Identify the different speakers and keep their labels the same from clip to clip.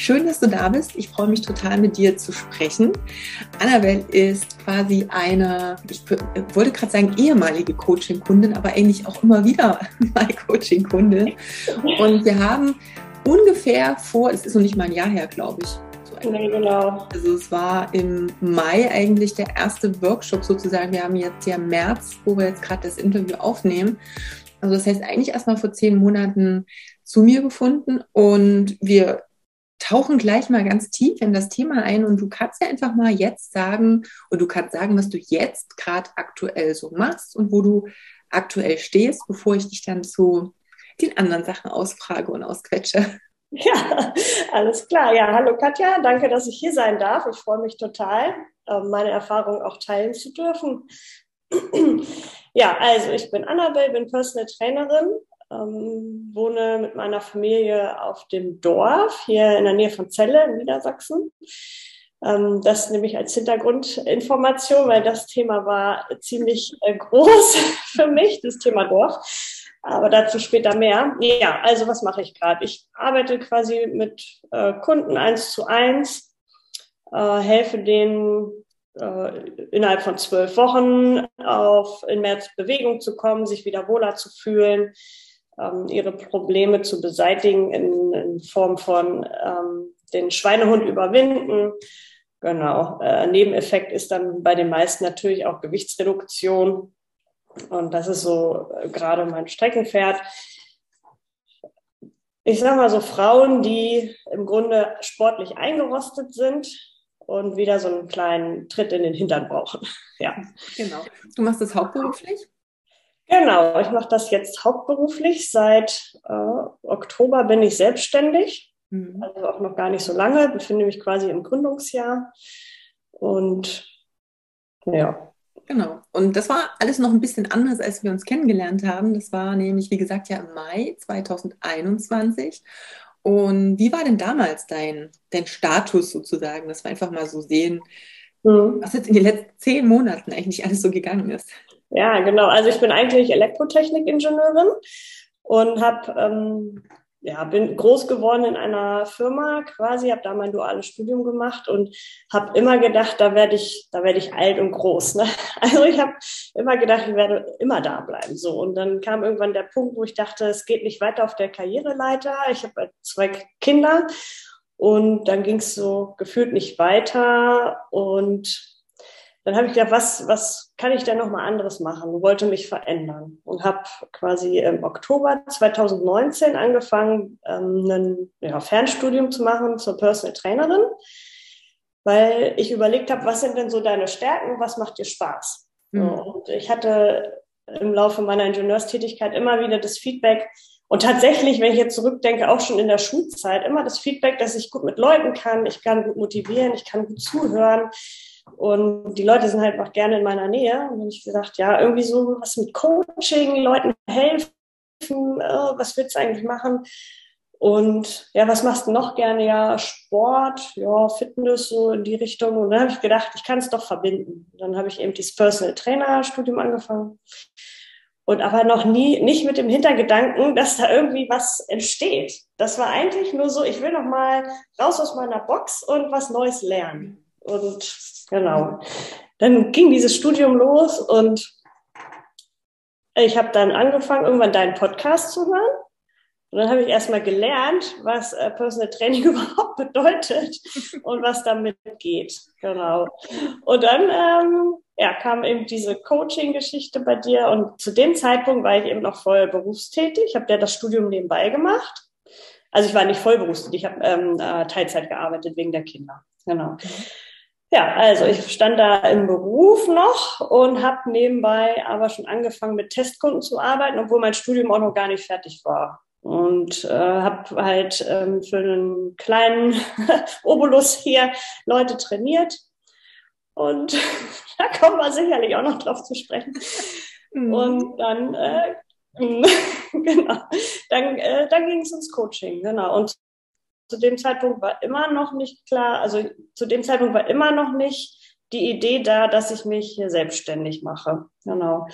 Speaker 1: Schön, dass du da bist. Ich freue mich total, mit dir zu sprechen. Annabelle ist quasi eine, ich wollte gerade sagen, ehemalige Coaching-Kundin, aber eigentlich auch immer wieder mal Coaching-Kundin. Und wir haben ungefähr vor, es ist noch nicht mal ein Jahr her, glaube ich. So nee, genau. Also es war im Mai eigentlich der erste Workshop sozusagen. Wir haben jetzt ja März, wo wir jetzt gerade das Interview aufnehmen. Also das heißt eigentlich erst mal vor zehn Monaten zu mir gefunden und wir tauchen gleich mal ganz tief in das Thema ein und du kannst ja einfach mal jetzt sagen und du kannst sagen, was du jetzt gerade aktuell so machst und wo du aktuell stehst, bevor ich dich dann zu den anderen Sachen ausfrage und ausquetsche.
Speaker 2: Ja, alles klar. Ja, hallo Katja, danke, dass ich hier sein darf. Ich freue mich total, ähm, meine Erfahrungen auch teilen zu dürfen. Ja, also ich bin Annabelle, bin Personal Trainerin ähm, wohne mit meiner Familie auf dem Dorf hier in der Nähe von Celle in Niedersachsen. Ähm, das nehme ich als Hintergrundinformation, weil das Thema war ziemlich äh, groß für mich, das Thema Dorf. Aber dazu später mehr. Ja, also was mache ich gerade? Ich arbeite quasi mit äh, Kunden eins zu eins, äh, helfe denen äh, innerhalb von zwölf Wochen auf in März Bewegung zu kommen, sich wieder wohler zu fühlen, ähm, ihre Probleme zu beseitigen in, in Form von ähm, den Schweinehund überwinden. Genau. Äh, Nebeneffekt ist dann bei den meisten natürlich auch Gewichtsreduktion. Und das ist so äh, gerade mein Streckenpferd. Ich sage mal so Frauen, die im Grunde sportlich eingerostet sind und wieder so einen kleinen Tritt in den Hintern brauchen. Ja.
Speaker 1: Genau. Du machst das hauptberuflich?
Speaker 2: Genau, ich mache das jetzt hauptberuflich. Seit äh, Oktober bin ich selbstständig, mhm. also auch noch gar nicht so lange, befinde mich quasi im Gründungsjahr. Und ja.
Speaker 1: Genau. Und das war alles noch ein bisschen anders, als wir uns kennengelernt haben. Das war nämlich, wie gesagt, ja im Mai 2021. Und wie war denn damals dein, dein Status sozusagen, dass wir einfach mal so sehen, mhm. was jetzt in den letzten zehn Monaten eigentlich alles so gegangen ist?
Speaker 2: Ja, genau. Also ich bin eigentlich Elektrotechnikingenieurin und habe ähm, ja, bin groß geworden in einer Firma quasi, habe da mein duales Studium gemacht und habe immer gedacht, da werde ich, da werde ich alt und groß. Ne? Also ich habe immer gedacht, ich werde immer da bleiben. So und dann kam irgendwann der Punkt, wo ich dachte, es geht nicht weiter auf der Karriereleiter. Ich habe zwei Kinder und dann ging es so gefühlt nicht weiter und dann habe ich gedacht, was, was kann ich denn noch mal anderes machen? Ich wollte mich verändern und habe quasi im Oktober 2019 angefangen, ähm, ein ja, Fernstudium zu machen zur Personal Trainerin, weil ich überlegt habe, was sind denn so deine Stärken, was macht dir Spaß? Mhm. Und ich hatte im Laufe meiner Ingenieurstätigkeit immer wieder das Feedback, und tatsächlich, wenn ich jetzt zurückdenke, auch schon in der Schulzeit, immer das Feedback, dass ich gut mit Leuten kann, ich kann gut motivieren, ich kann gut zuhören. Und die Leute sind halt auch gerne in meiner Nähe. Und dann habe ich gesagt, ja, irgendwie so was mit Coaching, Leuten helfen, oh, was willst du eigentlich machen? Und ja, was machst du noch gerne? Ja, Sport, ja, Fitness, so in die Richtung. Und dann habe ich gedacht, ich kann es doch verbinden. Dann habe ich eben dieses Personal Trainer Studium angefangen. Und aber noch nie, nicht mit dem Hintergedanken, dass da irgendwie was entsteht. Das war eigentlich nur so, ich will noch mal raus aus meiner Box und was Neues lernen. Und genau, dann ging dieses Studium los und ich habe dann angefangen, irgendwann deinen Podcast zu hören. Und dann habe ich erstmal gelernt, was äh, Personal Training überhaupt bedeutet und was damit geht. Genau. Und dann ähm, ja, kam eben diese Coaching-Geschichte bei dir. Und zu dem Zeitpunkt war ich eben noch voll berufstätig. Ich habe ja das Studium nebenbei gemacht. Also ich war nicht voll berufstätig, ich habe ähm, äh, Teilzeit gearbeitet wegen der Kinder. Genau. Ja, also ich stand da im Beruf noch und habe nebenbei aber schon angefangen mit Testkunden zu arbeiten, obwohl mein Studium auch noch gar nicht fertig war. Und äh, habe halt ähm, für einen kleinen Obolus hier Leute trainiert. Und da kommen wir sicherlich auch noch drauf zu sprechen. Mhm. Und dann, äh, genau, dann, äh, dann ging es ins Coaching, genau. Und zu dem Zeitpunkt war immer noch nicht klar, also zu dem Zeitpunkt war immer noch nicht die Idee da, dass ich mich selbstständig mache. Genau.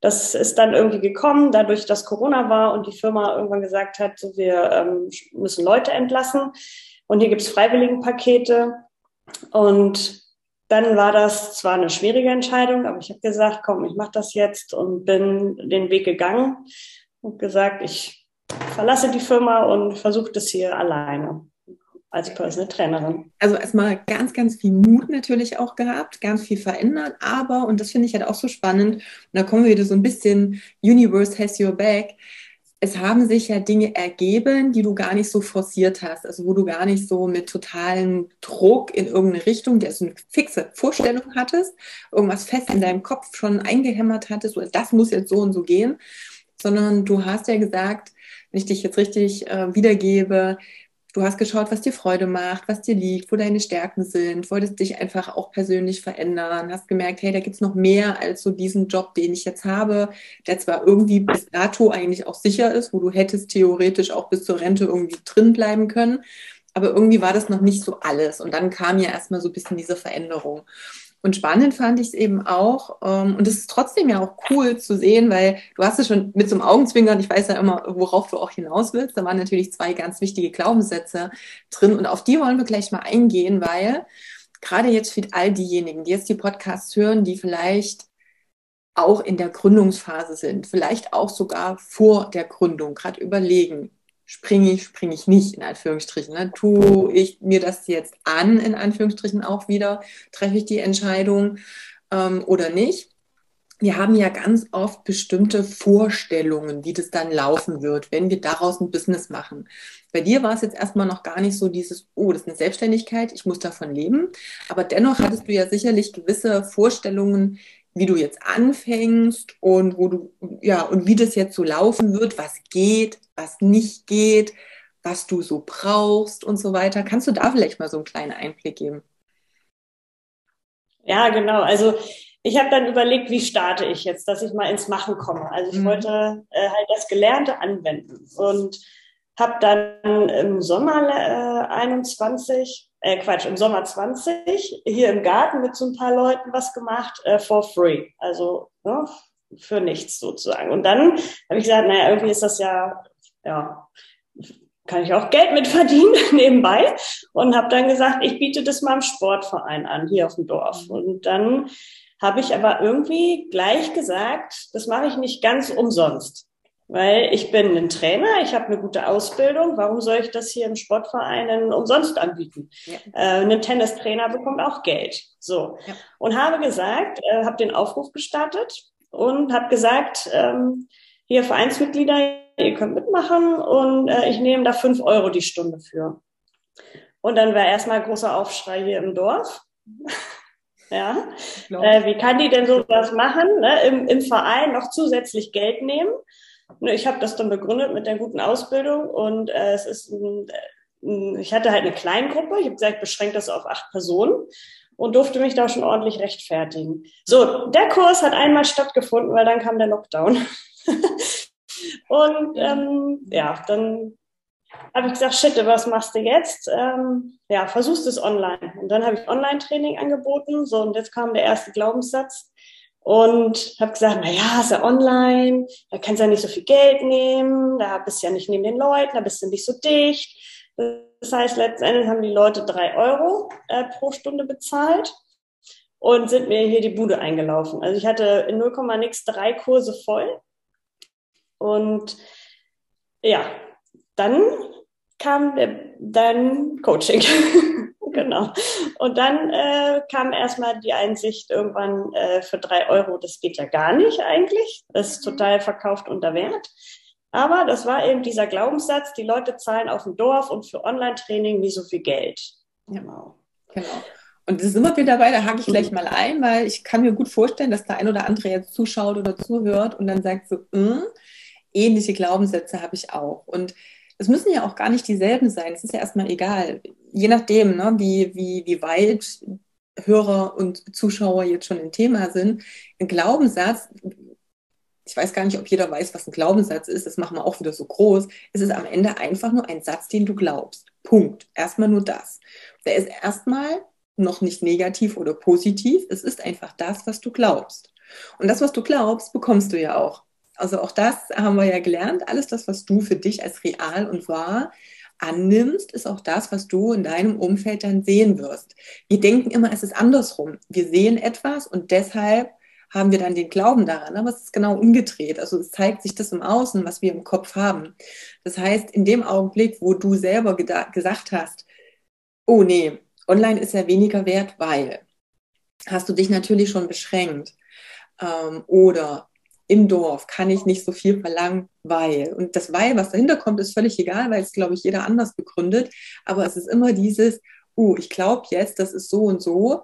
Speaker 2: Das ist dann irgendwie gekommen, dadurch, dass Corona war und die Firma irgendwann gesagt hat, wir ähm, müssen Leute entlassen und hier gibt es Freiwilligenpakete. Und dann war das zwar eine schwierige Entscheidung, aber ich habe gesagt, komm, ich mache das jetzt und bin den Weg gegangen und gesagt, ich verlasse die Firma und versuche das hier alleine als Personal Trainerin.
Speaker 1: Also erstmal ganz, ganz viel Mut natürlich auch gehabt, ganz viel verändert, aber, und das finde ich halt auch so spannend, und da kommen wir wieder so ein bisschen, Universe has your back, es haben sich ja Dinge ergeben, die du gar nicht so forciert hast, also wo du gar nicht so mit totalem Druck in irgendeine Richtung, der so eine fixe Vorstellung hattest, irgendwas fest in deinem Kopf schon eingehämmert hattest, oder das muss jetzt so und so gehen, sondern du hast ja gesagt, wenn ich dich jetzt richtig äh, wiedergebe, Du hast geschaut, was dir Freude macht, was dir liegt, wo deine Stärken sind, wolltest dich einfach auch persönlich verändern, hast gemerkt, hey, da gibt's noch mehr als so diesen Job, den ich jetzt habe, der zwar irgendwie bis dato eigentlich auch sicher ist, wo du hättest theoretisch auch bis zur Rente irgendwie drin bleiben können, aber irgendwie war das noch nicht so alles. Und dann kam ja erstmal so ein bisschen diese Veränderung. Und spannend fand ich es eben auch, ähm, und es ist trotzdem ja auch cool zu sehen, weil du hast es schon mit so einem Augenzwinkern, ich weiß ja immer, worauf du auch hinaus willst. Da waren natürlich zwei ganz wichtige Glaubenssätze drin und auf die wollen wir gleich mal eingehen, weil gerade jetzt für all diejenigen, die jetzt die Podcasts hören, die vielleicht auch in der Gründungsphase sind, vielleicht auch sogar vor der Gründung, gerade überlegen, springe ich, springe ich nicht, in Anführungsstrichen. Ne? Tue ich mir das jetzt an, in Anführungsstrichen auch wieder, treffe ich die Entscheidung ähm, oder nicht. Wir haben ja ganz oft bestimmte Vorstellungen, wie das dann laufen wird, wenn wir daraus ein Business machen. Bei dir war es jetzt erstmal noch gar nicht so dieses, oh, das ist eine Selbstständigkeit, ich muss davon leben. Aber dennoch hattest du ja sicherlich gewisse Vorstellungen, wie du jetzt anfängst und wo du, ja, und wie das jetzt so laufen wird, was geht, was nicht geht, was du so brauchst und so weiter. Kannst du da vielleicht mal so einen kleinen Einblick geben?
Speaker 2: Ja, genau. Also ich habe dann überlegt, wie starte ich jetzt, dass ich mal ins Machen komme. Also ich mhm. wollte äh, halt das Gelernte anwenden und habe dann im Sommer äh, 21 äh, Quatsch, im Sommer 20 hier im Garten mit so ein paar Leuten was gemacht, äh, for free. Also ne, für nichts sozusagen. Und dann habe ich gesagt, naja, irgendwie ist das ja, ja, kann ich auch Geld mit verdienen nebenbei. Und habe dann gesagt, ich biete das mal im Sportverein an, hier auf dem Dorf. Und dann habe ich aber irgendwie gleich gesagt, das mache ich nicht ganz umsonst. Weil ich bin ein Trainer, ich habe eine gute Ausbildung. Warum soll ich das hier im Sportverein umsonst anbieten? Ja. Äh, ein Tennistrainer bekommt auch Geld. So. Ja. Und habe gesagt, äh, habe den Aufruf gestartet und habe gesagt, ähm, hier Vereinsmitglieder, ihr könnt mitmachen und äh, ich nehme da fünf Euro die Stunde für. Und dann war erstmal großer Aufschrei hier im Dorf. ja. Äh, wie kann die denn sowas machen? Ne? Im, Im Verein noch zusätzlich Geld nehmen? Ne, ich habe das dann begründet mit der guten Ausbildung und äh, es ist ein, ein, ich hatte halt eine Kleingruppe, ich habe gesagt, beschränkt das auf acht Personen und durfte mich da schon ordentlich rechtfertigen. So, der Kurs hat einmal stattgefunden, weil dann kam der Lockdown. und ähm, ja, dann habe ich gesagt, shit, was machst du jetzt? Ähm, ja, versuchst es online. Und dann habe ich Online-Training angeboten. So, und jetzt kam der erste Glaubenssatz und habe gesagt, na ja, ist ja online, da kannst du ja nicht so viel Geld nehmen, da bist du ja nicht neben den Leuten, da bist du nicht so dicht. Das heißt, letzten Endes haben die Leute drei Euro äh, pro Stunde bezahlt und sind mir hier die Bude eingelaufen. Also ich hatte in 0, nix drei Kurse voll und ja, dann kam der, dann Coaching. genau. Und dann äh, kam erstmal die Einsicht irgendwann äh, für drei Euro, das geht ja gar nicht eigentlich. Das ist total verkauft unter Wert. Aber das war eben dieser Glaubenssatz, die Leute zahlen auf dem Dorf und für Online-Training nie so viel Geld.
Speaker 1: Genau. Genau. Und das ist immer wieder dabei, da hake ich gleich mal ein, weil ich kann mir gut vorstellen, dass der ein oder andere jetzt zuschaut oder zuhört und dann sagt so, äh, ähnliche Glaubenssätze habe ich auch. Und es müssen ja auch gar nicht dieselben sein. Es ist ja erstmal egal. Je nachdem, ne, wie, wie, wie weit Hörer und Zuschauer jetzt schon im Thema sind, ein Glaubenssatz, ich weiß gar nicht, ob jeder weiß, was ein Glaubenssatz ist, das machen wir auch wieder so groß. Es ist am Ende einfach nur ein Satz, den du glaubst. Punkt. Erstmal nur das. Der ist erstmal noch nicht negativ oder positiv. Es ist einfach das, was du glaubst. Und das, was du glaubst, bekommst du ja auch. Also auch das haben wir ja gelernt. Alles das, was du für dich als real und wahr annimmst, ist auch das, was du in deinem Umfeld dann sehen wirst. Wir denken immer, es ist andersrum. Wir sehen etwas und deshalb haben wir dann den Glauben daran, aber es ist genau umgedreht. Also es zeigt sich das im Außen, was wir im Kopf haben. Das heißt, in dem Augenblick, wo du selber gesagt hast, oh nee, online ist ja weniger wert, weil, hast du dich natürlich schon beschränkt. Ähm, oder im Dorf kann ich nicht so viel verlangen, weil. Und das Weil, was dahinter kommt, ist völlig egal, weil es, glaube ich, jeder anders begründet. Aber es ist immer dieses, uh, ich glaube jetzt, das ist so und so.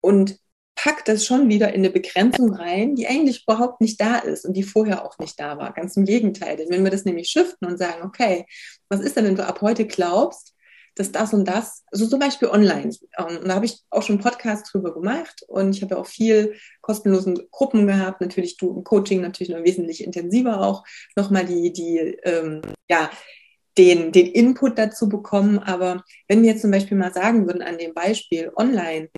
Speaker 1: Und packt das schon wieder in eine Begrenzung rein, die eigentlich überhaupt nicht da ist und die vorher auch nicht da war. Ganz im Gegenteil. Denn wenn wir das nämlich shiften und sagen, okay, was ist denn, wenn du ab heute glaubst, dass das und das, also zum Beispiel online, ähm, und da habe ich auch schon einen Podcast drüber gemacht und ich habe auch viel kostenlosen Gruppen gehabt, natürlich du im Coaching natürlich noch wesentlich intensiver auch nochmal die, die, ähm, ja, den, den Input dazu bekommen. Aber wenn wir jetzt zum Beispiel mal sagen würden an dem Beispiel online,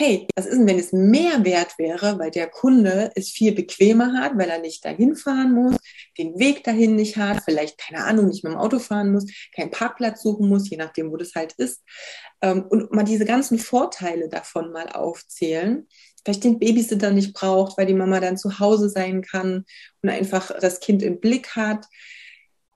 Speaker 1: hey, was ist denn, wenn es mehr wert wäre, weil der Kunde es viel bequemer hat, weil er nicht dahin fahren muss, den Weg dahin nicht hat, vielleicht, keine Ahnung, nicht mit dem Auto fahren muss, keinen Parkplatz suchen muss, je nachdem, wo das halt ist. Ähm, und mal diese ganzen Vorteile davon mal aufzählen. Vielleicht den Babysitter nicht braucht, weil die Mama dann zu Hause sein kann und einfach das Kind im Blick hat.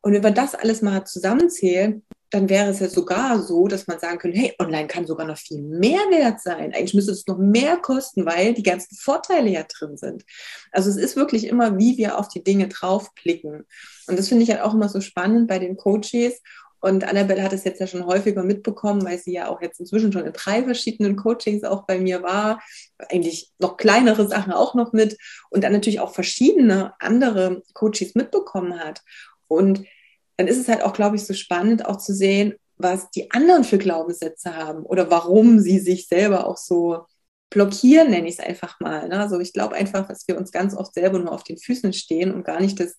Speaker 1: Und wenn wir das alles mal zusammenzählen, dann wäre es ja sogar so, dass man sagen könnte, hey, online kann sogar noch viel mehr wert sein. Eigentlich müsste es noch mehr kosten, weil die ganzen Vorteile ja drin sind. Also es ist wirklich immer, wie wir auf die Dinge draufblicken. Und das finde ich halt auch immer so spannend bei den Coaches. Und Annabelle hat es jetzt ja schon häufiger mitbekommen, weil sie ja auch jetzt inzwischen schon in drei verschiedenen Coachings auch bei mir war. Eigentlich noch kleinere Sachen auch noch mit. Und dann natürlich auch verschiedene andere Coaches mitbekommen hat. Und dann ist es halt auch, glaube ich, so spannend auch zu sehen, was die anderen für Glaubenssätze haben oder warum sie sich selber auch so blockieren, nenne ich es einfach mal. Ne? Also ich glaube einfach, dass wir uns ganz oft selber nur auf den Füßen stehen und gar nicht das,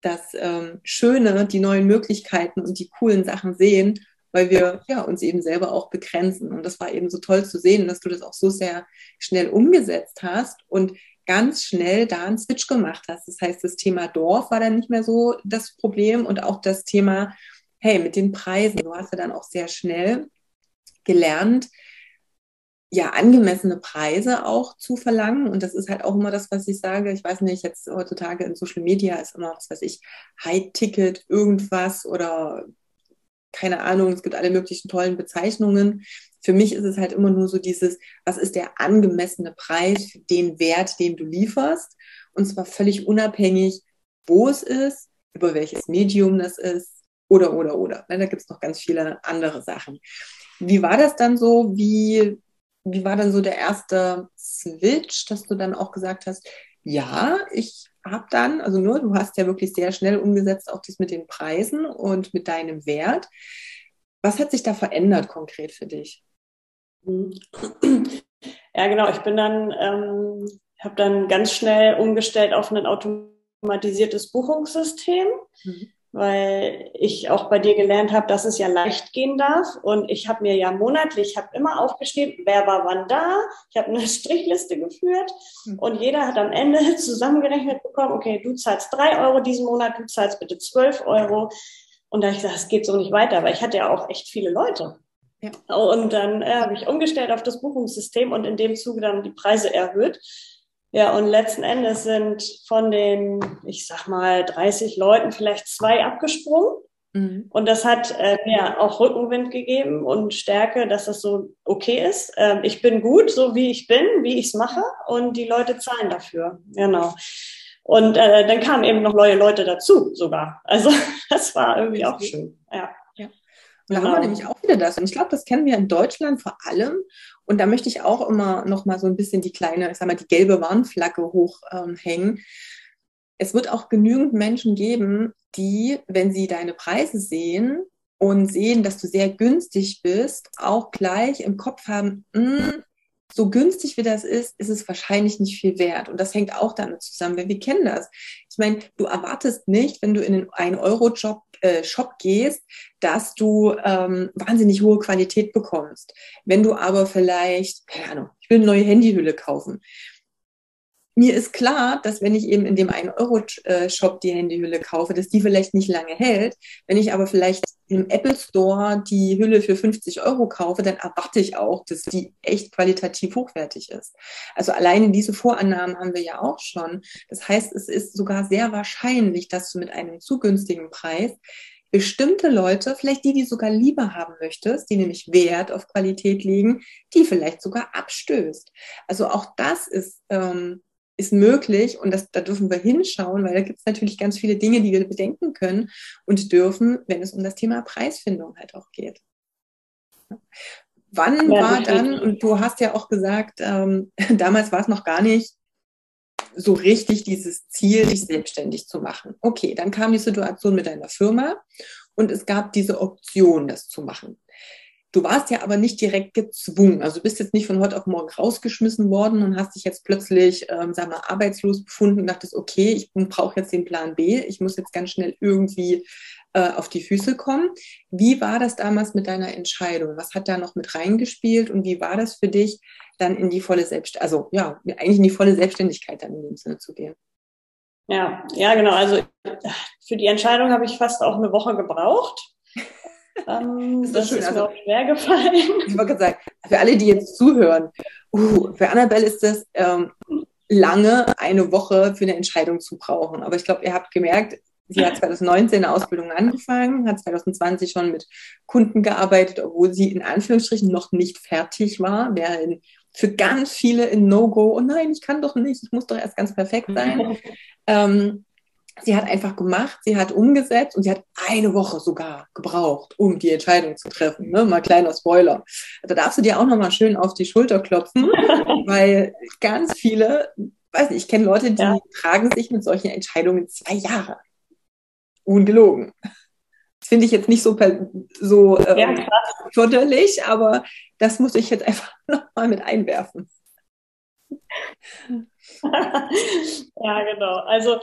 Speaker 1: das ähm, Schöne, die neuen Möglichkeiten und die coolen Sachen sehen, weil wir ja, uns eben selber auch begrenzen. Und das war eben so toll zu sehen, dass du das auch so sehr schnell umgesetzt hast und ganz schnell da einen Switch gemacht hast. Das heißt, das Thema Dorf war dann nicht mehr so das Problem und auch das Thema, hey, mit den Preisen. Du hast ja dann auch sehr schnell gelernt, ja, angemessene Preise auch zu verlangen. Und das ist halt auch immer das, was ich sage. Ich weiß nicht, jetzt heutzutage in Social Media ist immer, was weiß ich, High-Ticket, irgendwas oder keine Ahnung, es gibt alle möglichen tollen Bezeichnungen. Für mich ist es halt immer nur so dieses, was ist der angemessene Preis für den Wert, den du lieferst? Und zwar völlig unabhängig, wo es ist, über welches Medium das ist oder, oder, oder. Ne, da gibt es noch ganz viele andere Sachen. Wie war das dann so? Wie, wie war dann so der erste Switch, dass du dann auch gesagt hast, ja, ich habe dann, also nur, du hast ja wirklich sehr schnell umgesetzt, auch das mit den Preisen und mit deinem Wert. Was hat sich da verändert konkret für dich?
Speaker 2: Ja, genau. Ich bin dann, ähm, habe dann ganz schnell umgestellt auf ein automatisiertes Buchungssystem, mhm. weil ich auch bei dir gelernt habe, dass es ja leicht gehen darf. Und ich habe mir ja monatlich, ich habe immer aufgeschrieben, wer war wann da. Ich habe eine Strichliste geführt mhm. und jeder hat am Ende zusammengerechnet bekommen, okay, du zahlst drei Euro diesen Monat, du zahlst bitte zwölf Euro. Und da habe ich gesagt, es geht so nicht weiter, weil ich hatte ja auch echt viele Leute. Ja. Und dann äh, habe ich umgestellt auf das Buchungssystem und in dem Zuge dann die Preise erhöht. Ja, und letzten Endes sind von den, ich sag mal, 30 Leuten vielleicht zwei abgesprungen. Mhm. Und das hat äh, mir auch Rückenwind gegeben und Stärke, dass das so okay ist. Ähm, ich bin gut, so wie ich bin, wie ich es mache und die Leute zahlen dafür. Genau. Und äh, dann kamen eben noch neue Leute dazu sogar. Also das war irgendwie auch schön. Ja.
Speaker 1: Und da genau. haben wir genau. nämlich auch wieder das. Und ich glaube, das kennen wir in Deutschland vor allem. Und da möchte ich auch immer noch mal so ein bisschen die kleine, ich sag mal, die gelbe Warnflagge hochhängen. Ähm, es wird auch genügend Menschen geben, die, wenn sie deine Preise sehen und sehen, dass du sehr günstig bist, auch gleich im Kopf haben, hm, so günstig wie das ist, ist es wahrscheinlich nicht viel wert. Und das hängt auch damit zusammen, weil wir kennen das. Ich meine, du erwartest nicht, wenn du in einen 1-Euro-Shop äh, Shop gehst, dass du ähm, wahnsinnig hohe Qualität bekommst. Wenn du aber vielleicht, keine Ahnung, ich will eine neue Handyhülle kaufen mir ist klar, dass wenn ich eben in dem 1-Euro-Shop die Handyhülle kaufe, dass die vielleicht nicht lange hält. Wenn ich aber vielleicht im Apple Store die Hülle für 50 Euro kaufe, dann erwarte ich auch, dass die echt qualitativ hochwertig ist. Also alleine diese Vorannahmen haben wir ja auch schon. Das heißt, es ist sogar sehr wahrscheinlich, dass du mit einem zu günstigen Preis bestimmte Leute, vielleicht die, die sogar lieber haben möchtest, die nämlich Wert auf Qualität legen, die vielleicht sogar abstößt. Also auch das ist ähm, ist möglich und das, da dürfen wir hinschauen, weil da gibt es natürlich ganz viele Dinge, die wir bedenken können und dürfen, wenn es um das Thema Preisfindung halt auch geht. Wann ja, war dann, und du hast ja auch gesagt, ähm, damals war es noch gar nicht so richtig dieses Ziel, dich selbstständig zu machen. Okay, dann kam die Situation mit deiner Firma und es gab diese Option, das zu machen. Du warst ja aber nicht direkt gezwungen. Also du bist jetzt nicht von heute auf morgen rausgeschmissen worden und hast dich jetzt plötzlich, ähm, sag mal, arbeitslos befunden und dachtest, okay, ich brauche jetzt den Plan B, ich muss jetzt ganz schnell irgendwie äh, auf die Füße kommen. Wie war das damals mit deiner Entscheidung? Was hat da noch mit reingespielt und wie war das für dich, dann in die volle Selbstständigkeit, also ja, eigentlich in die volle Selbstständigkeit dann in dem Sinne zu gehen?
Speaker 2: Ja, ja, genau. Also für die Entscheidung habe ich fast auch eine Woche gebraucht.
Speaker 1: Ähm, das, das ist, ist also, mir auch schwer gefallen. Ich wollte sagen, für alle, die jetzt zuhören, uh, für Annabelle ist das ähm, lange, eine Woche für eine Entscheidung zu brauchen. Aber ich glaube, ihr habt gemerkt, sie hat 2019 eine Ausbildung angefangen, hat 2020 schon mit Kunden gearbeitet, obwohl sie in Anführungsstrichen noch nicht fertig war. Wäre für ganz viele in No-Go, oh nein, ich kann doch nicht, ich muss doch erst ganz perfekt sein. ähm, Sie hat einfach gemacht, sie hat umgesetzt und sie hat eine Woche sogar gebraucht, um die Entscheidung zu treffen. Ne? Mal kleiner Spoiler. Da darfst du dir auch nochmal schön auf die Schulter klopfen, weil ganz viele, weiß nicht, ich kenne Leute, die ja. tragen sich mit solchen Entscheidungen zwei Jahre. Ungelogen. Das finde ich jetzt nicht so, so ähm, ja, förderlich, aber das muss ich jetzt einfach nochmal mit einwerfen.
Speaker 2: ja, genau. Also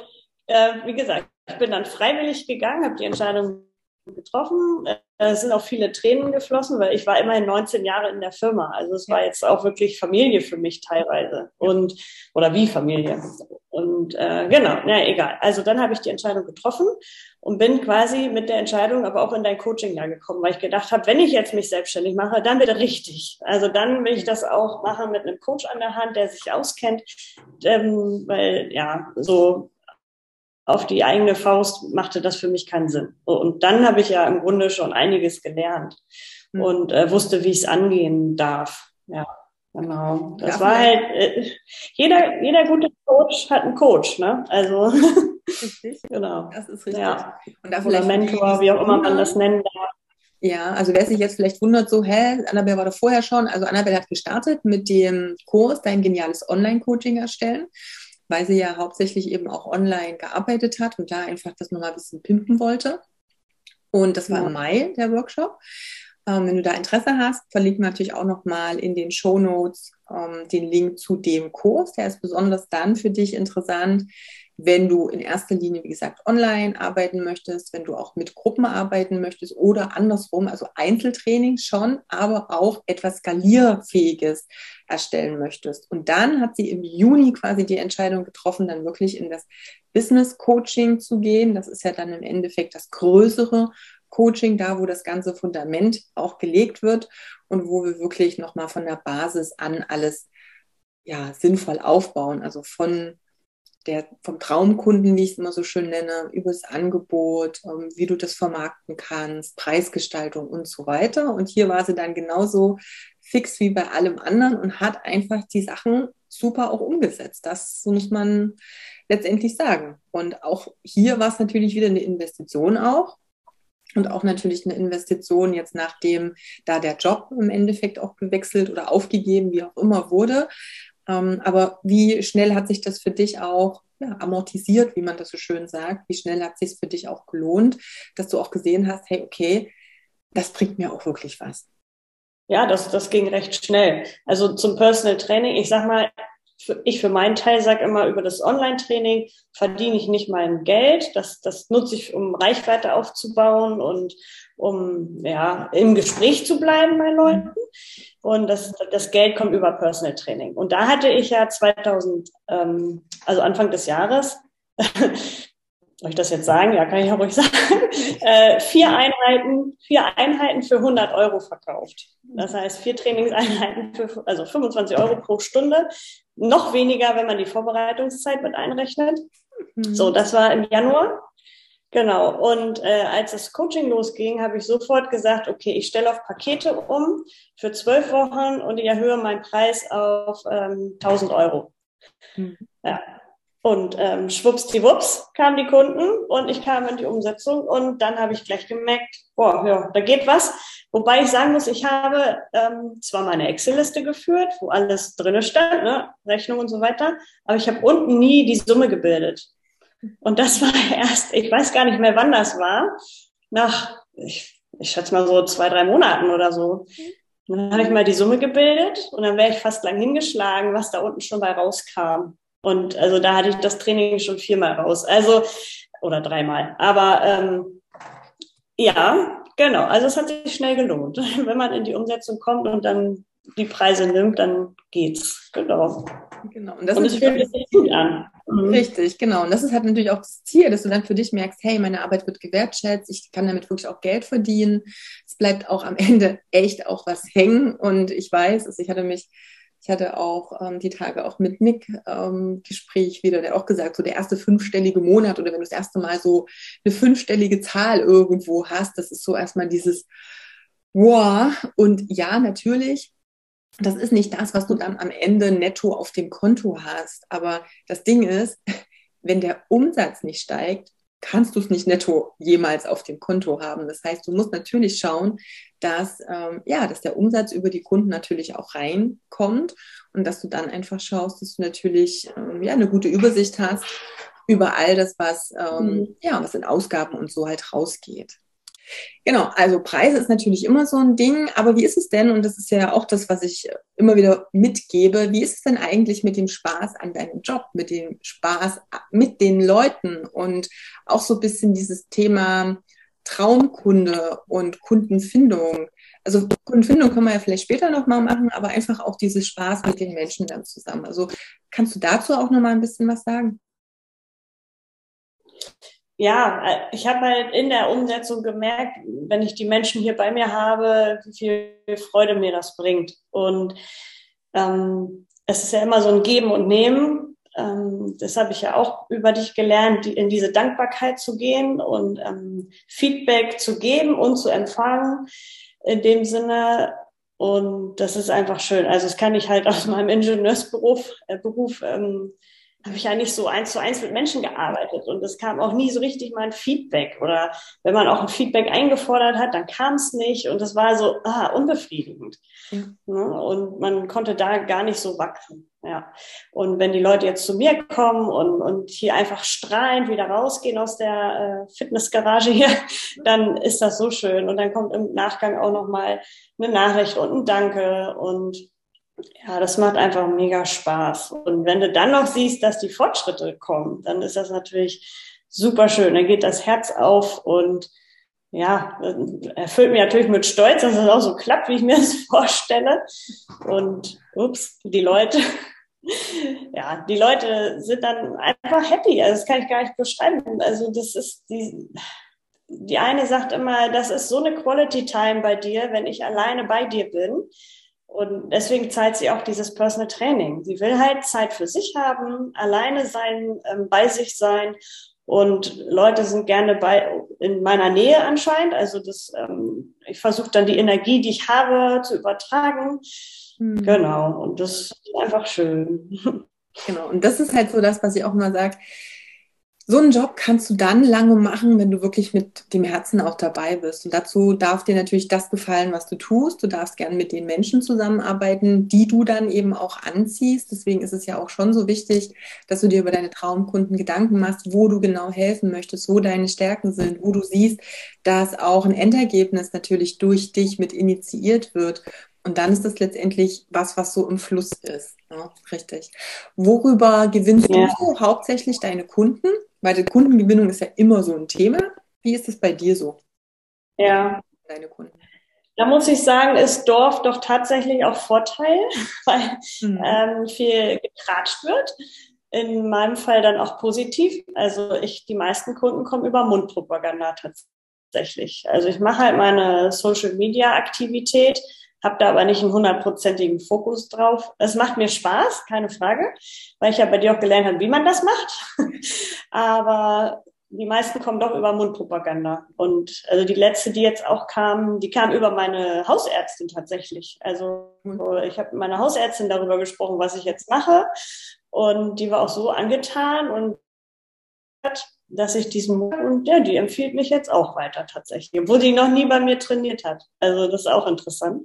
Speaker 2: äh, wie gesagt, ich bin dann freiwillig gegangen, habe die Entscheidung getroffen. Äh, es sind auch viele Tränen geflossen, weil ich war immerhin 19 Jahre in der Firma. Also es war jetzt auch wirklich Familie für mich teilweise und oder wie Familie. Und äh, genau, na egal. Also dann habe ich die Entscheidung getroffen und bin quasi mit der Entscheidung aber auch in dein Coaching da gekommen, weil ich gedacht habe, wenn ich jetzt mich selbstständig mache, dann wieder richtig. Also dann will ich das auch machen mit einem Coach an der Hand, der sich auskennt, ähm, weil ja so auf die eigene Faust machte das für mich keinen Sinn. Und dann habe ich ja im Grunde schon einiges gelernt mhm. und äh, wusste, wie ich es angehen darf. Ja, genau. Das ja, war halt, äh, jeder, jeder gute Coach hat einen Coach, ne? Also.
Speaker 1: Richtig. genau. Das ist richtig.
Speaker 2: Ja. Und da Oder Mentor, wie auch immer man das nennen darf.
Speaker 1: Ja, also wer sich jetzt vielleicht wundert, so, hä, Annabelle war da vorher schon. Also Annabelle hat gestartet mit dem Kurs Dein geniales Online-Coaching erstellen weil sie ja hauptsächlich eben auch online gearbeitet hat und da einfach das nochmal ein bisschen pimpen wollte. Und das war im Mai, der Workshop. Ähm, wenn du da Interesse hast, verlinken wir natürlich auch nochmal in den Show Notes ähm, den Link zu dem Kurs. Der ist besonders dann für dich interessant, wenn du in erster Linie, wie gesagt, online arbeiten möchtest, wenn du auch mit Gruppen arbeiten möchtest oder andersrum, also Einzeltraining schon, aber auch etwas Skalierfähiges erstellen möchtest. Und dann hat sie im Juni quasi die Entscheidung getroffen, dann wirklich in das Business Coaching zu gehen. Das ist ja dann im Endeffekt das größere Coaching, da wo das ganze Fundament auch gelegt wird und wo wir wirklich nochmal von der Basis an alles ja, sinnvoll aufbauen. Also von der, vom Traumkunden, wie ich es immer so schön nenne, über das Angebot, ähm, wie du das vermarkten kannst, Preisgestaltung und so weiter. Und hier war sie dann genauso fix wie bei allem anderen und hat einfach die Sachen super auch umgesetzt. Das muss man letztendlich sagen. Und auch hier war es natürlich wieder eine Investition auch. Und auch natürlich eine Investition jetzt nachdem da der Job im Endeffekt auch gewechselt oder aufgegeben, wie auch immer wurde. Ähm, aber wie schnell hat sich das für dich auch ja, amortisiert, wie man das so schön sagt? Wie schnell hat sich es für dich auch gelohnt, dass du auch gesehen hast, hey, okay, das bringt mir auch wirklich was?
Speaker 2: ja, das, das ging recht schnell. Also zum Personal Training, ich sag mal, ich für meinen Teil sage immer, über das Online-Training verdiene ich nicht mein Geld. Das, das nutze ich, um Reichweite aufzubauen und um ja, im Gespräch zu bleiben bei Leuten. Und das, das Geld kommt über Personal Training. Und da hatte ich ja 2000, ähm, also Anfang des Jahres, soll ich das jetzt sagen? Ja, kann ich auch ruhig sagen. Äh, vier Einheiten, vier Einheiten für 100 Euro verkauft. Das heißt, vier Trainingseinheiten für, also 25 Euro pro Stunde. Noch weniger, wenn man die Vorbereitungszeit mit einrechnet. Mhm. So, das war im Januar. Genau. Und äh, als das Coaching losging, habe ich sofort gesagt, okay, ich stelle auf Pakete um für zwölf Wochen und ich erhöhe meinen Preis auf ähm, 1000 Euro. Mhm. Ja, und ähm, schwuppsdiwupps kamen die Kunden und ich kam in die Umsetzung und dann habe ich gleich gemerkt, boah, ja, da geht was. Wobei ich sagen muss, ich habe ähm, zwar meine Excel-Liste geführt, wo alles drinne stand, ne, Rechnung und so weiter, aber ich habe unten nie die Summe gebildet. Und das war erst, ich weiß gar nicht mehr, wann das war, nach, ich, ich schätze mal so zwei, drei Monaten oder so. dann habe ich mal die Summe gebildet und dann wäre ich fast lang hingeschlagen, was da unten schon bei rauskam. Und also da hatte ich das Training schon viermal raus. Also, oder dreimal. Aber ähm, ja, genau. Also es hat sich schnell gelohnt. Wenn man in die Umsetzung kommt und dann die Preise nimmt, dann geht's. Genau.
Speaker 1: Genau. Und das und fühlt sich gut an. Mhm. Richtig, genau. Und das ist halt natürlich auch das Ziel, dass du dann für dich merkst, hey, meine Arbeit wird gewertschätzt, ich kann damit wirklich auch Geld verdienen. Es bleibt auch am Ende echt auch was hängen. Und ich weiß, also ich hatte mich ich hatte auch ähm, die Tage auch mit Nick ähm, Gespräch wieder, der auch gesagt, so der erste fünfstellige Monat oder wenn du das erste Mal so eine fünfstellige Zahl irgendwo hast, das ist so erstmal dieses Wow. Und ja, natürlich, das ist nicht das, was du dann am Ende netto auf dem Konto hast. Aber das Ding ist, wenn der Umsatz nicht steigt, kannst du es nicht netto jemals auf dem Konto haben. Das heißt, du musst natürlich schauen, dass, ähm, ja, dass der Umsatz über die Kunden natürlich auch reinkommt und dass du dann einfach schaust, dass du natürlich ähm, ja, eine gute Übersicht hast über all das, was, ähm, mhm. ja, was in Ausgaben und so halt rausgeht. Genau, also Preise ist natürlich immer so ein Ding, aber wie ist es denn, und das ist ja auch das, was ich immer wieder mitgebe, wie ist es denn eigentlich mit dem Spaß an deinem Job, mit dem Spaß mit den Leuten und auch so ein bisschen dieses Thema Traumkunde und Kundenfindung. Also Kundenfindung können wir ja vielleicht später nochmal machen, aber einfach auch dieses Spaß mit den Menschen dann zusammen. Also kannst du dazu auch nochmal ein bisschen was sagen?
Speaker 2: Ja, äh, ich habe halt in der Umsetzung gemerkt, wenn ich die Menschen hier bei mir habe, wie viel Freude mir das bringt. Und ähm, es ist ja immer so ein Geben und Nehmen. Ähm, das habe ich ja auch über dich gelernt, in diese Dankbarkeit zu gehen und ähm, Feedback zu geben und zu empfangen in dem Sinne. Und das ist einfach schön. Also das kann ich halt aus meinem Ingenieursberuf äh, Beruf, ähm, habe ich ja nicht so eins zu eins mit Menschen gearbeitet und es kam auch nie so richtig mal ein Feedback oder wenn man auch ein Feedback eingefordert hat, dann kam es nicht und das war so ah, unbefriedigend ja. Ne? und man konnte da gar nicht so wachsen. Ja. Und wenn die Leute jetzt zu mir kommen und, und hier einfach strahlend wieder rausgehen aus der äh, Fitnessgarage hier, dann ist das so schön. Und dann kommt im Nachgang auch nochmal eine Nachricht und ein Danke und ja, das macht einfach mega Spaß. Und wenn du dann noch siehst, dass die Fortschritte kommen, dann ist das natürlich super schön. Dann geht das Herz auf und ja, erfüllt mich natürlich mit Stolz, dass es auch so klappt, wie ich mir das vorstelle. Und ups, die Leute, ja, die Leute sind dann einfach happy. Also das kann ich gar nicht beschreiben. Also das ist die, die eine sagt immer, das ist so eine Quality Time bei dir, wenn ich alleine bei dir bin. Und deswegen zahlt sie auch dieses Personal Training. Sie will halt Zeit für sich haben, alleine sein, ähm, bei sich sein. Und Leute sind gerne bei in meiner Nähe anscheinend. Also das, ähm, ich versuche dann die Energie, die ich habe, zu übertragen. Hm. Genau. Und das ist einfach schön.
Speaker 1: Genau. Und das ist halt so das, was ich auch mal sage so einen Job kannst du dann lange machen, wenn du wirklich mit dem Herzen auch dabei bist. Und dazu darf dir natürlich das gefallen, was du tust. Du darfst gerne mit den Menschen zusammenarbeiten, die du dann eben auch anziehst. Deswegen ist es ja auch schon so wichtig, dass du dir über deine Traumkunden Gedanken machst, wo du genau helfen möchtest, wo deine Stärken sind, wo du siehst, dass auch ein Endergebnis natürlich durch dich mit initiiert wird Und dann ist das letztendlich was, was so im Fluss ist. Ja, richtig. Worüber gewinnst ja. du hauptsächlich deine Kunden? Weil die Kundengewinnung ist ja immer so ein Thema. Wie ist es bei dir so?
Speaker 2: Ja. Deine Kunden. Da muss ich sagen, ist Dorf doch tatsächlich auch Vorteil, weil mhm. ähm, viel getratscht wird. In meinem Fall dann auch positiv. Also ich, die meisten Kunden kommen über Mundpropaganda tatsächlich. Also ich mache halt meine Social Media Aktivität habe da aber nicht einen hundertprozentigen Fokus drauf. Es macht mir Spaß, keine Frage, weil ich ja bei dir auch gelernt habe, wie man das macht. aber die meisten kommen doch über Mundpropaganda. Und also die letzte, die jetzt auch kam, die kam über meine Hausärztin tatsächlich. Also ich habe mit meiner Hausärztin darüber gesprochen, was ich jetzt mache. Und die war auch so angetan und dass ich diesen und ja, die empfiehlt mich jetzt auch weiter tatsächlich, obwohl sie noch nie bei mir trainiert hat. Also das ist auch interessant.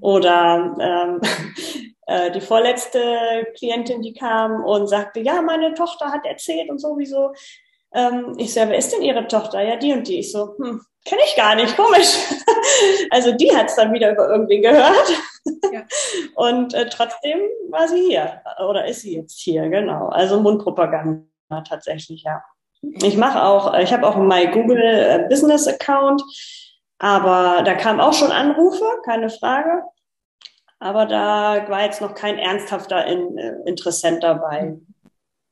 Speaker 2: Oder ähm, äh, die vorletzte Klientin, die kam und sagte, ja, meine Tochter hat erzählt und sowieso. Ähm, ich so, wer ist denn ihre Tochter? Ja, die und die. Ich so, hm, kenne ich gar nicht, komisch. also die hat es dann wieder über irgendwen gehört. Ja. Und äh, trotzdem war sie hier oder ist sie jetzt hier, genau. Also Mundpropaganda tatsächlich, ja. Ich mache auch, ich habe auch My Google äh, Business Account, aber da kamen auch schon Anrufe, keine Frage. Aber da war jetzt noch kein ernsthafter äh, Interessent dabei.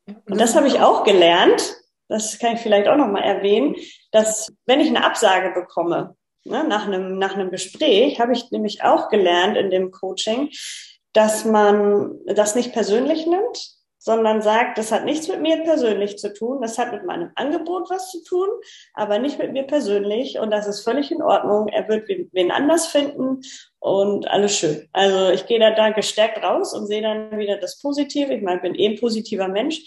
Speaker 2: Und das habe ich auch gelernt. Das kann ich vielleicht auch noch mal erwähnen, dass wenn ich eine Absage bekomme ne, nach einem nach einem Gespräch, habe ich nämlich auch gelernt in dem Coaching, dass man das nicht persönlich nimmt, sondern sagt, das hat nichts mit mir persönlich zu tun, das hat mit meinem Angebot was zu tun, aber nicht mit mir persönlich und das ist völlig in Ordnung. Er wird wen anders finden und alles schön. Also ich gehe da, da gestärkt raus und sehe dann wieder das Positive. Ich meine, ich bin eh ein positiver Mensch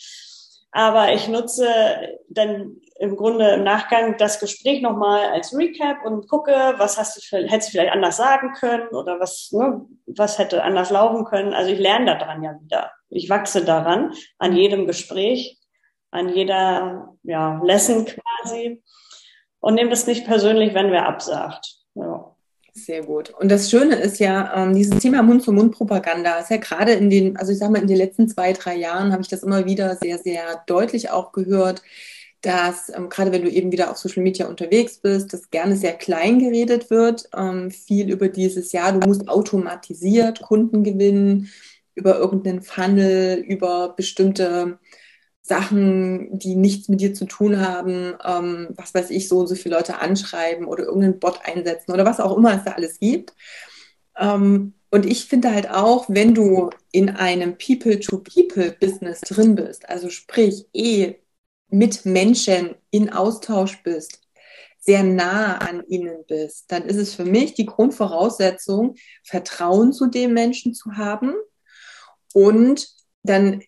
Speaker 2: aber ich nutze dann im Grunde im Nachgang das Gespräch nochmal als Recap und gucke, was hast du, hättest du vielleicht anders sagen können oder was, ne, was hätte anders laufen können. Also ich lerne daran ja wieder. Ich wachse daran, an jedem Gespräch, an jeder, ja, Lesson quasi und nehme das nicht persönlich, wenn wer absagt. Ja.
Speaker 1: Sehr gut. Und das Schöne ist ja, ähm, dieses Thema Mund-zu-Mund-Propaganda ist ja gerade in den, also ich sage mal, in den letzten zwei, drei Jahren habe ich das immer wieder sehr, sehr deutlich auch gehört, dass ähm, gerade wenn du eben wieder auf Social Media unterwegs bist, dass gerne sehr klein geredet wird, ähm, viel über dieses Jahr, du musst automatisiert Kunden gewinnen, über irgendeinen Funnel, über bestimmte Sachen, die nichts mit dir zu tun haben, ähm, was weiß ich, so und so viele Leute anschreiben oder irgendeinen Bot einsetzen oder was auch immer es da alles gibt. Ähm, und ich finde halt auch, wenn du in einem People-to-People-Business drin bist, also sprich eh mit Menschen in Austausch bist, sehr nah an ihnen bist, dann ist es für mich die Grundvoraussetzung, Vertrauen zu dem Menschen zu haben und dann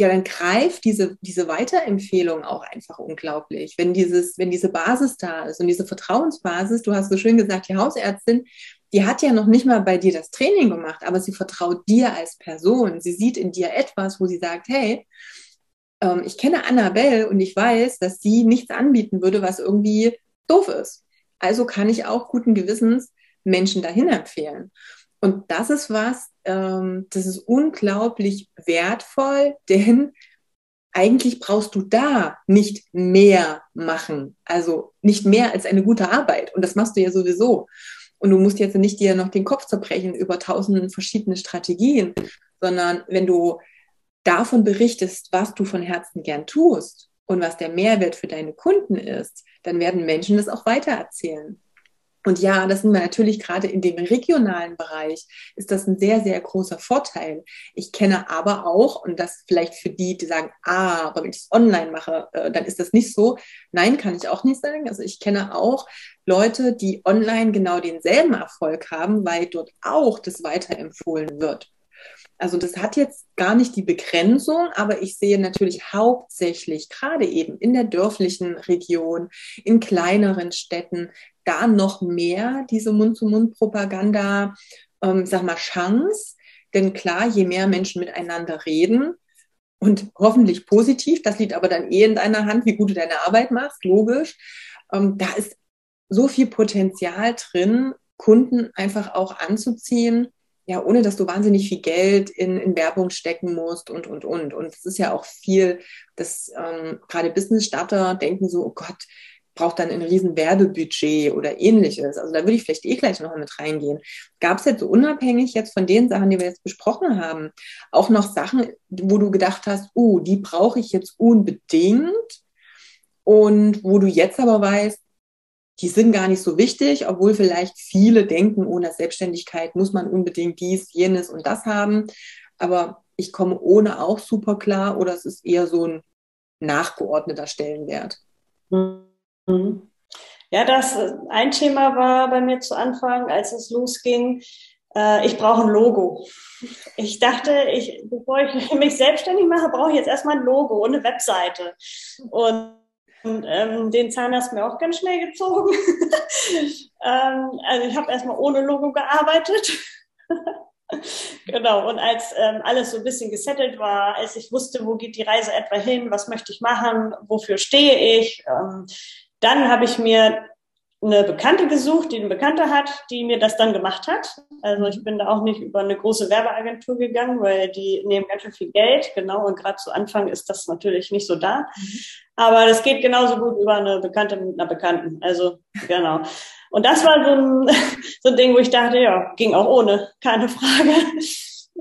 Speaker 1: ja, dann greift diese, diese Weiterempfehlung auch einfach unglaublich. Wenn, dieses, wenn diese Basis da ist und diese Vertrauensbasis, du hast so schön gesagt, die Hausärztin, die hat ja noch nicht mal bei dir das Training gemacht, aber sie vertraut dir als Person. Sie sieht in dir etwas, wo sie sagt, hey, ähm, ich kenne Annabelle und ich weiß, dass sie nichts anbieten würde, was irgendwie doof ist. Also kann ich auch guten Gewissens Menschen dahin empfehlen. Und das ist was, ähm, das ist unglaublich wertvoll, denn eigentlich brauchst du da nicht mehr machen. Also nicht mehr als eine gute Arbeit. Und das machst du ja sowieso. Und du musst jetzt nicht dir noch den Kopf zerbrechen über tausend verschiedene Strategien, sondern wenn du davon berichtest, was du von Herzen gern tust und was der Mehrwert für deine Kunden ist, dann werden Menschen das auch weitererzählen. Und ja, das sind wir natürlich gerade in dem regionalen Bereich, ist das ein sehr, sehr großer Vorteil. Ich kenne aber auch, und das vielleicht für die, die sagen, ah, aber wenn ich es online mache, äh, dann ist das nicht so. Nein, kann ich auch nicht sagen. Also ich kenne auch Leute, die online genau denselben Erfolg haben, weil dort auch das weiterempfohlen wird. Also das hat jetzt gar nicht die Begrenzung, aber ich sehe natürlich hauptsächlich gerade eben in der dörflichen Region, in kleineren Städten, da noch mehr diese Mund-zu-Mund-Propaganda, ähm, sag mal, Chance. Denn klar, je mehr Menschen miteinander reden und hoffentlich positiv, das liegt aber dann eh in deiner Hand, wie gut du deine Arbeit machst, logisch. Ähm, da ist so viel Potenzial drin, Kunden einfach auch anzuziehen, ja, ohne dass du wahnsinnig viel Geld in, in Werbung stecken musst und, und, und. Und es ist ja auch viel, dass ähm, gerade Business-Starter denken so, oh Gott, braucht dann ein riesen Werbebudget oder ähnliches. Also da würde ich vielleicht eh gleich noch mit reingehen. Gab es jetzt so unabhängig jetzt von den Sachen, die wir jetzt besprochen haben, auch noch Sachen, wo du gedacht hast, oh, die brauche ich jetzt unbedingt und wo du jetzt aber weißt, die sind gar nicht so wichtig, obwohl vielleicht viele denken, ohne Selbstständigkeit muss man unbedingt dies, jenes und das haben. Aber ich komme ohne auch super klar oder es ist eher so ein nachgeordneter Stellenwert.
Speaker 2: Mhm. Ja, das ein Thema war bei mir zu Anfang, als es losging. Äh, ich brauche ein Logo. Ich dachte, ich, bevor ich mich selbstständig mache, brauche ich jetzt erstmal ein Logo und eine Webseite. Und, und ähm, den Zahn hast du mir auch ganz schnell gezogen. ähm, also ich habe erstmal ohne Logo gearbeitet. genau, und als ähm, alles so ein bisschen gesettelt war, als ich wusste, wo geht die Reise etwa hin, was möchte ich machen, wofür stehe ich, ähm, dann habe ich mir eine Bekannte gesucht, die eine Bekannte hat, die mir das dann gemacht hat. Also ich bin da auch nicht über eine große Werbeagentur gegangen, weil die nehmen ganz schön viel Geld. Genau, und gerade zu Anfang ist das natürlich nicht so da. Mhm. Aber das geht genauso gut über eine Bekannte mit einer Bekannten. Also genau. Und das war so ein, so ein Ding, wo ich dachte, ja, ging auch ohne, keine Frage.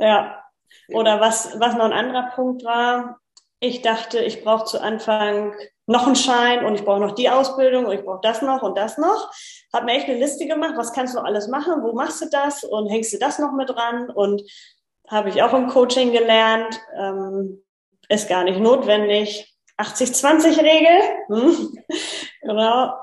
Speaker 2: Ja. Oder was, was noch ein anderer Punkt war, ich dachte, ich brauche zu Anfang noch einen Schein und ich brauche noch die Ausbildung und ich brauche das noch und das noch. Habe mir echt eine Liste gemacht, was kannst du alles machen, wo machst du das und hängst du das noch mit dran und habe ich auch im Coaching gelernt, ähm, ist gar nicht notwendig. 80-20-Regel, hm? genau,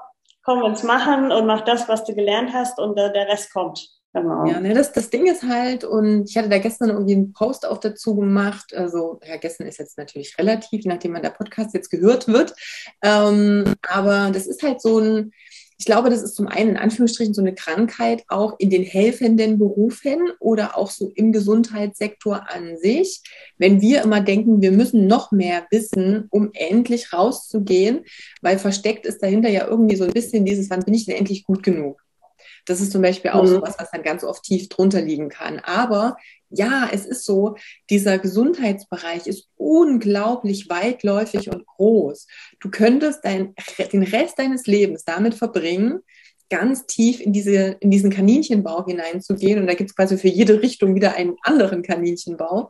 Speaker 2: komm ins Machen und mach das, was du gelernt hast und äh, der Rest kommt.
Speaker 1: Genau. Ja, ne, das, das Ding ist halt, und ich hatte da gestern irgendwie einen Post auch dazu gemacht. Also, ja, gestern ist jetzt natürlich relativ, nachdem man der Podcast jetzt gehört wird. Ähm, aber das ist halt so ein, ich glaube, das ist zum einen in Anführungsstrichen so eine Krankheit auch in den helfenden Berufen oder auch so im Gesundheitssektor an sich. Wenn wir immer denken, wir müssen noch mehr wissen, um endlich rauszugehen, weil versteckt ist dahinter ja irgendwie so ein bisschen dieses, wann bin ich denn endlich gut genug? Das ist zum Beispiel auch mhm. so was, was dann ganz oft tief drunter liegen kann. Aber ja, es ist so, dieser Gesundheitsbereich ist unglaublich weitläufig und groß. Du könntest dein, den Rest deines Lebens damit verbringen, ganz tief in, diese, in diesen Kaninchenbau hineinzugehen. Und da gibt es quasi für jede Richtung wieder einen anderen Kaninchenbau.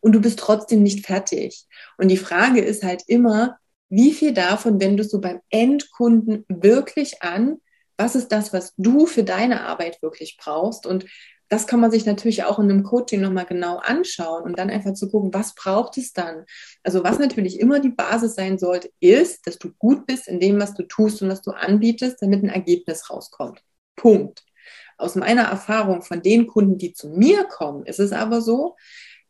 Speaker 1: Und du bist trotzdem nicht fertig. Und die Frage ist halt immer, wie viel davon wendest du beim Endkunden wirklich an, was ist das, was du für deine Arbeit wirklich brauchst? Und das kann man sich natürlich auch in einem Coaching nochmal genau anschauen und dann einfach zu gucken, was braucht es dann? Also was natürlich immer die Basis sein sollte, ist, dass du gut bist in dem, was du tust und was du anbietest, damit ein Ergebnis rauskommt. Punkt. Aus meiner Erfahrung von den Kunden, die zu mir kommen, ist es aber so,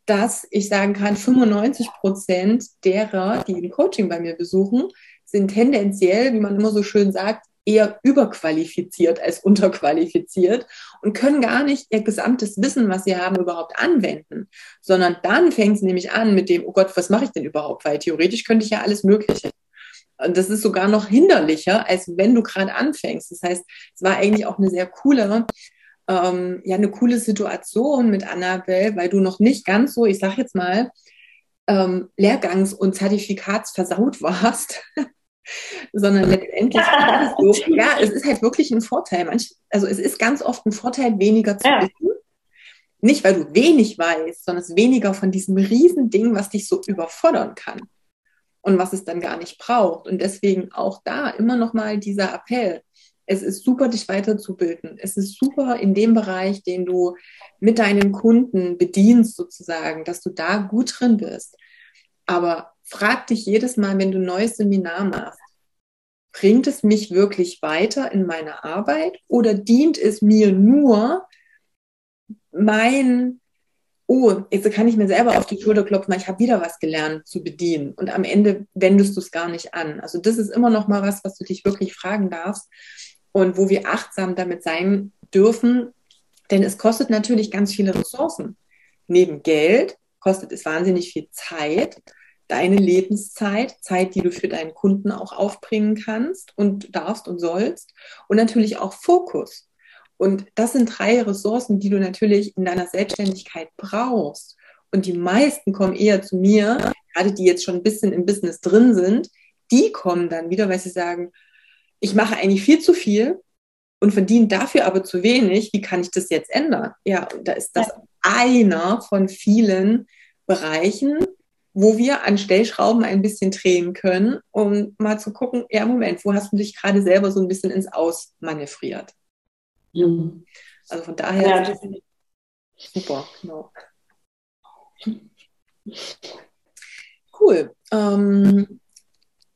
Speaker 1: dass ich sagen kann, 95 Prozent derer, die ein Coaching bei mir besuchen, sind tendenziell, wie man immer so schön sagt, eher überqualifiziert als unterqualifiziert und können gar nicht ihr gesamtes Wissen, was sie haben, überhaupt anwenden, sondern dann fängt es nämlich an mit dem, oh Gott, was mache ich denn überhaupt? Weil theoretisch könnte ich ja alles Mögliche. Und das ist sogar noch hinderlicher, als wenn du gerade anfängst. Das heißt, es war eigentlich auch eine sehr coole, ähm, ja, eine coole Situation mit Annabelle, weil du noch nicht ganz so, ich sag jetzt mal, ähm, Lehrgangs- und Zertifikatsversaut warst, sondern letztendlich so, ja, es ist halt wirklich ein Vorteil. Manch, also es ist ganz oft ein Vorteil, weniger zu ja. wissen. Nicht, weil du wenig weißt, sondern es ist weniger von diesem Riesending, was dich so überfordern kann und was es dann gar nicht braucht. Und deswegen auch da immer noch mal dieser Appell. Es ist super, dich weiterzubilden. Es ist super in dem Bereich, den du mit deinen Kunden bedienst, sozusagen, dass du da gut drin bist. Aber frag dich jedes Mal, wenn du ein neues Seminar machst, bringt es mich wirklich weiter in meiner Arbeit oder dient es mir nur mein, oh, jetzt kann ich mir selber auf die Schulter klopfen, ich habe wieder was gelernt zu bedienen und am Ende wendest du es gar nicht an. Also das ist immer noch mal was, was du dich wirklich fragen darfst und wo wir achtsam damit sein dürfen, denn es kostet natürlich ganz viele Ressourcen. Neben Geld kostet es wahnsinnig viel Zeit deine Lebenszeit, Zeit, die du für deinen Kunden auch aufbringen kannst und darfst und sollst und natürlich auch Fokus. Und das sind drei Ressourcen, die du natürlich in deiner Selbstständigkeit brauchst. Und die meisten kommen eher zu mir, gerade die jetzt schon ein bisschen im Business drin sind, die kommen dann wieder, weil sie sagen, ich mache eigentlich viel zu viel und verdiene dafür aber zu wenig. Wie kann ich das jetzt ändern? Ja, da ist das einer von vielen Bereichen, wo wir an Stellschrauben ein bisschen drehen können, um mal zu gucken, ja, Moment, wo hast du dich gerade selber so ein bisschen ins Aus manövriert? Mhm. Also von daher, ja, super, genau. Cool. Ähm,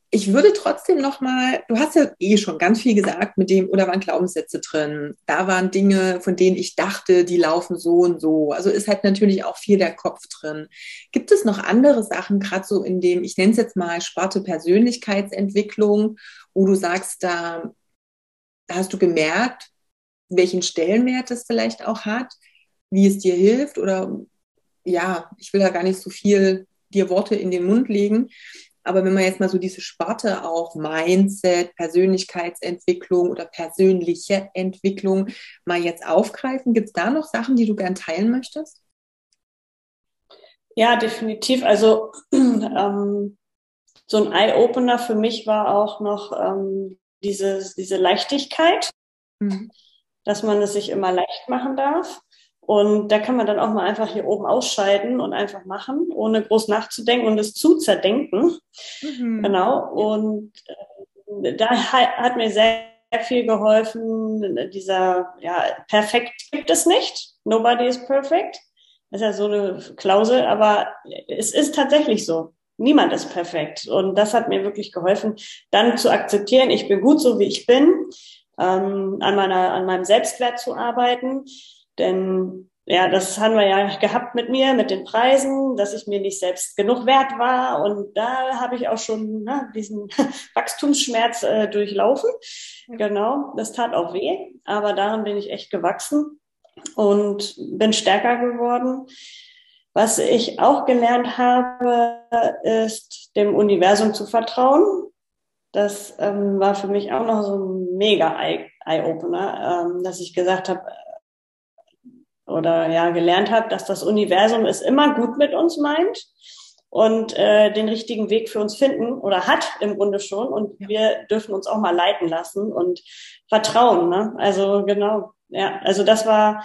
Speaker 1: ich würde trotzdem noch mal, du hast ja eh schon ganz viel gesagt mit dem, oder waren Glaubenssätze drin. Da waren Dinge, von denen ich dachte, die laufen so und so. Also ist halt natürlich auch viel der Kopf drin. Gibt es noch andere Sachen, gerade so in dem, ich nenne es jetzt mal Sparte Persönlichkeitsentwicklung, wo du sagst, da, da hast du gemerkt, welchen Stellenwert es vielleicht auch hat, wie es dir hilft oder ja, ich will da gar nicht so viel dir Worte in den Mund legen. Aber wenn man jetzt mal so diese Sparte auch Mindset, Persönlichkeitsentwicklung oder persönliche Entwicklung mal jetzt aufgreifen, gibt es da noch Sachen, die du gern teilen möchtest?
Speaker 2: Ja, definitiv. Also ähm, so ein Eye-Opener für mich war auch noch ähm, diese, diese Leichtigkeit, mhm. dass man es sich immer leicht machen darf. Und da kann man dann auch mal einfach hier oben ausschalten und einfach machen, ohne groß nachzudenken und es zu zerdenken. Mhm. Genau. Und äh, da hat mir sehr viel geholfen. Dieser, ja, perfekt gibt es nicht. Nobody is perfect. Das ist ja so eine Klausel, aber es ist tatsächlich so. Niemand ist perfekt. Und das hat mir wirklich geholfen, dann zu akzeptieren, ich bin gut so, wie ich bin, ähm, an, meiner, an meinem Selbstwert zu arbeiten denn ja, das haben wir ja gehabt mit mir, mit den Preisen, dass ich mir nicht selbst genug wert war. Und da habe ich auch schon ne, diesen Wachstumsschmerz äh, durchlaufen. Genau, das tat auch weh, aber daran bin ich echt gewachsen und bin stärker geworden. Was ich auch gelernt habe, ist dem Universum zu vertrauen. Das ähm, war für mich auch noch so ein mega Eye-Opener, ähm, dass ich gesagt habe, oder ja gelernt habe, dass das Universum es immer gut mit uns meint und äh, den richtigen Weg für uns finden oder hat im Grunde schon und ja. wir dürfen uns auch mal leiten lassen und vertrauen. Ne? Also genau, ja, also das war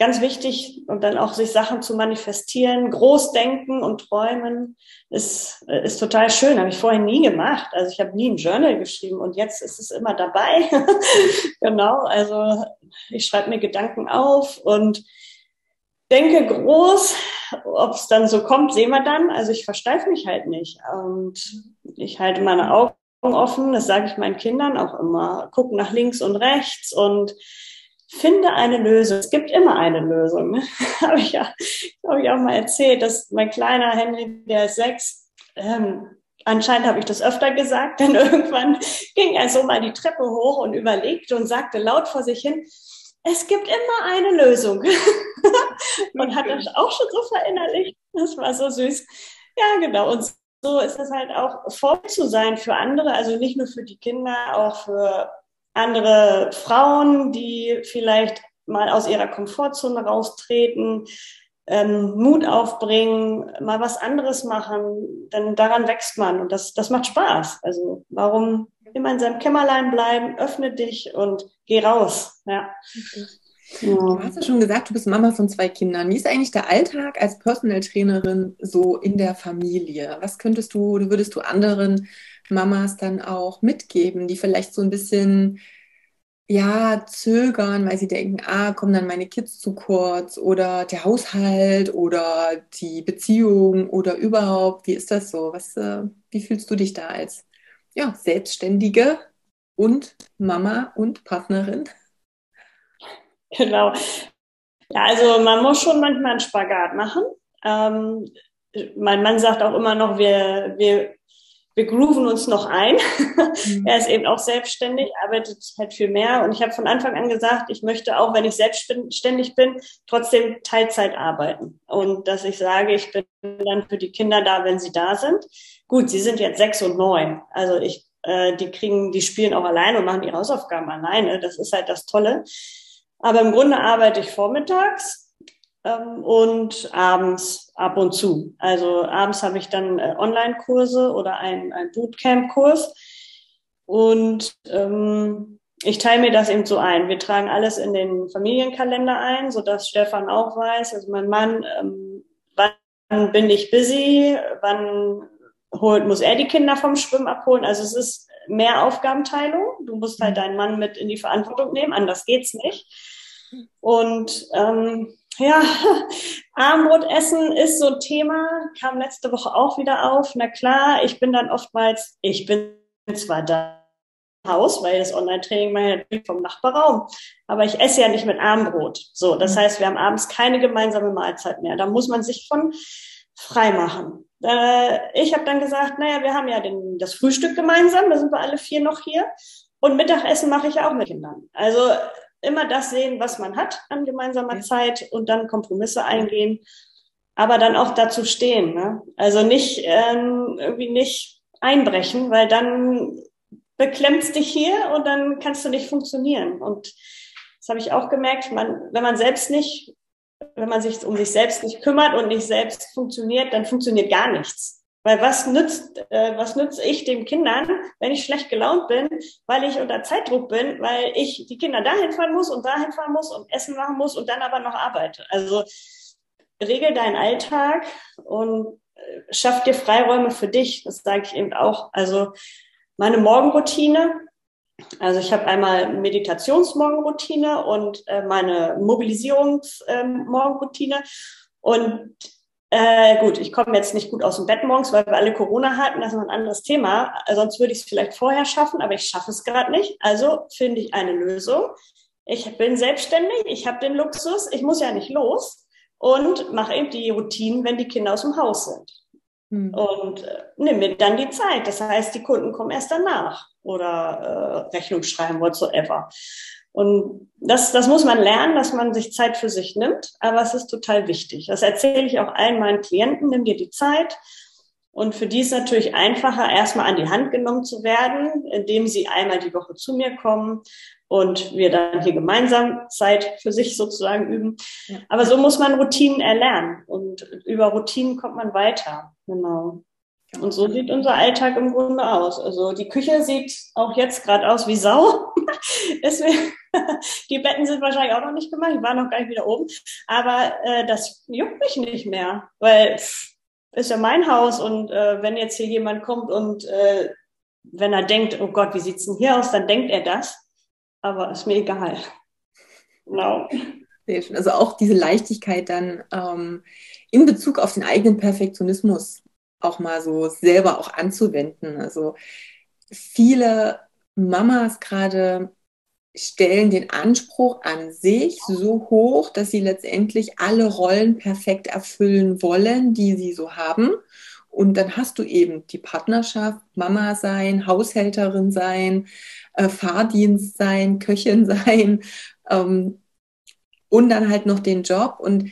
Speaker 2: ganz wichtig und dann auch sich Sachen zu manifestieren, groß denken und träumen ist, ist total schön. Habe ich vorher nie gemacht. Also ich habe nie ein Journal geschrieben und jetzt ist es immer dabei. genau, also ich schreibe mir Gedanken auf und denke groß. Ob es dann so kommt, sehen wir dann. Also ich versteife mich halt nicht und ich halte meine Augen offen. Das sage ich meinen Kindern auch immer. Gucken nach links und rechts und finde eine Lösung. Es gibt immer eine Lösung. Ne? habe ich ja, habe ich auch mal erzählt, dass mein kleiner Henry, der ist sechs, ähm, anscheinend habe ich das öfter gesagt, denn irgendwann ging er so mal die Treppe hoch und überlegte und sagte laut vor sich hin, es gibt immer eine Lösung. und hat das auch schon so verinnerlicht. Das war so süß. Ja, genau. Und so ist es halt auch voll zu sein für andere, also nicht nur für die Kinder, auch für andere Frauen, die vielleicht mal aus ihrer Komfortzone raustreten, ähm, Mut aufbringen, mal was anderes machen, denn daran wächst man und das, das macht Spaß. Also warum immer in seinem Kämmerlein bleiben, öffne dich und geh raus. Ja.
Speaker 1: Ja. Du hast ja schon gesagt, du bist Mama von zwei Kindern. Wie ist eigentlich der Alltag als Personal Trainerin so in der Familie? Was könntest du, würdest du anderen Mamas dann auch mitgeben, die vielleicht so ein bisschen ja, zögern, weil sie denken, ah, kommen dann meine Kids zu kurz oder der Haushalt oder die Beziehung oder überhaupt, wie ist das so? Was, äh, wie fühlst du dich da als ja, Selbstständige und Mama und Partnerin?
Speaker 2: Genau. Ja, also man muss schon manchmal einen Spagat machen. Ähm, mein Mann sagt auch immer noch, wir, wir wir grooven uns noch ein. Mhm. er ist eben auch selbstständig, arbeitet halt viel mehr. Und ich habe von Anfang an gesagt, ich möchte auch, wenn ich selbstständig bin, trotzdem Teilzeit arbeiten. Und dass ich sage, ich bin dann für die Kinder da, wenn sie da sind. Gut, sie sind jetzt sechs und neun. Also ich, äh, die kriegen, die spielen auch alleine und machen ihre Hausaufgaben alleine. Das ist halt das Tolle. Aber im Grunde arbeite ich vormittags ähm, und abends ab und zu. Also abends habe ich dann äh, Online-Kurse oder ein, ein Bootcamp-Kurs. Und ähm, ich teile mir das eben so ein. Wir tragen alles in den Familienkalender ein, sodass Stefan auch weiß, also mein Mann, ähm, wann bin ich busy, wann holt, muss er die Kinder vom Schwimmen abholen. Also es ist mehr Aufgabenteilung. Du musst halt deinen Mann mit in die Verantwortung nehmen, anders geht's nicht. Und ähm, ja, Armbrot essen ist so ein Thema, kam letzte Woche auch wieder auf. Na klar, ich bin dann oftmals, ich bin zwar da Haus, weil das Online-Training natürlich vom Nachbarraum. Aber ich esse ja nicht mit Armbrot. So, das mhm. heißt, wir haben abends keine gemeinsame Mahlzeit mehr. Da muss man sich von frei machen. Äh, ich habe dann gesagt, naja, wir haben ja den, das Frühstück gemeinsam, da sind wir alle vier noch hier. Und Mittagessen mache ich ja auch mit Kindern. Also immer das sehen, was man hat an gemeinsamer Zeit und dann Kompromisse eingehen, aber dann auch dazu stehen. Ne? Also nicht ähm, irgendwie nicht einbrechen, weil dann beklemmst dich hier und dann kannst du nicht funktionieren. Und das habe ich auch gemerkt, man, wenn man selbst nicht, wenn man sich um sich selbst nicht kümmert und nicht selbst funktioniert, dann funktioniert gar nichts. Weil was nützt, äh, was nütze ich den Kindern, wenn ich schlecht gelaunt bin, weil ich unter Zeitdruck bin, weil ich die Kinder dahin fahren muss und dahin fahren muss und Essen machen muss und dann aber noch arbeite. Also regel deinen Alltag und äh, schaff dir Freiräume für dich. Das sage ich eben auch. Also meine Morgenroutine. Also ich habe einmal Meditationsmorgenroutine und äh, meine Mobilisierungsmorgenroutine. Ähm, und äh, gut, ich komme jetzt nicht gut aus dem Bett morgens, weil wir alle Corona hatten. Das ist ein anderes Thema. Sonst würde ich es vielleicht vorher schaffen, aber ich schaffe es gerade nicht. Also finde ich eine Lösung. Ich bin selbstständig, ich habe den Luxus, ich muss ja nicht los und mache eben die Routinen, wenn die Kinder aus dem Haus sind. Hm. Und äh, nimm mir dann die Zeit. Das heißt, die Kunden kommen erst danach oder äh, Rechnung schreiben, whatsoever. Und das, das muss man lernen, dass man sich Zeit für sich nimmt, aber es ist total wichtig. Das erzähle ich auch allen meinen Klienten, nimm dir die Zeit. Und für die ist natürlich einfacher, erstmal an die Hand genommen zu werden, indem sie einmal die Woche zu mir kommen und wir dann hier gemeinsam Zeit für sich sozusagen üben. Ja. Aber so muss man Routinen erlernen und über Routinen kommt man weiter. Genau. Und so sieht unser Alltag im Grunde aus. Also die Küche sieht auch jetzt gerade aus wie Sau. Die Betten sind wahrscheinlich auch noch nicht gemacht. Ich war noch gar nicht wieder oben. Aber äh, das juckt mich nicht mehr, weil ist ja mein Haus und äh, wenn jetzt hier jemand kommt und äh, wenn er denkt, oh Gott, wie sieht's denn hier aus, dann denkt er das aber ist mir egal. Genau.
Speaker 1: Also auch diese Leichtigkeit dann ähm, in Bezug auf den eigenen Perfektionismus auch mal so selber auch anzuwenden. Also viele Mamas gerade stellen den Anspruch an sich so hoch, dass sie letztendlich alle Rollen perfekt erfüllen wollen, die sie so haben. Und dann hast du eben die Partnerschaft, Mama sein, Haushälterin sein, äh, Fahrdienst sein, Köchin sein ähm, und dann halt noch den Job. Und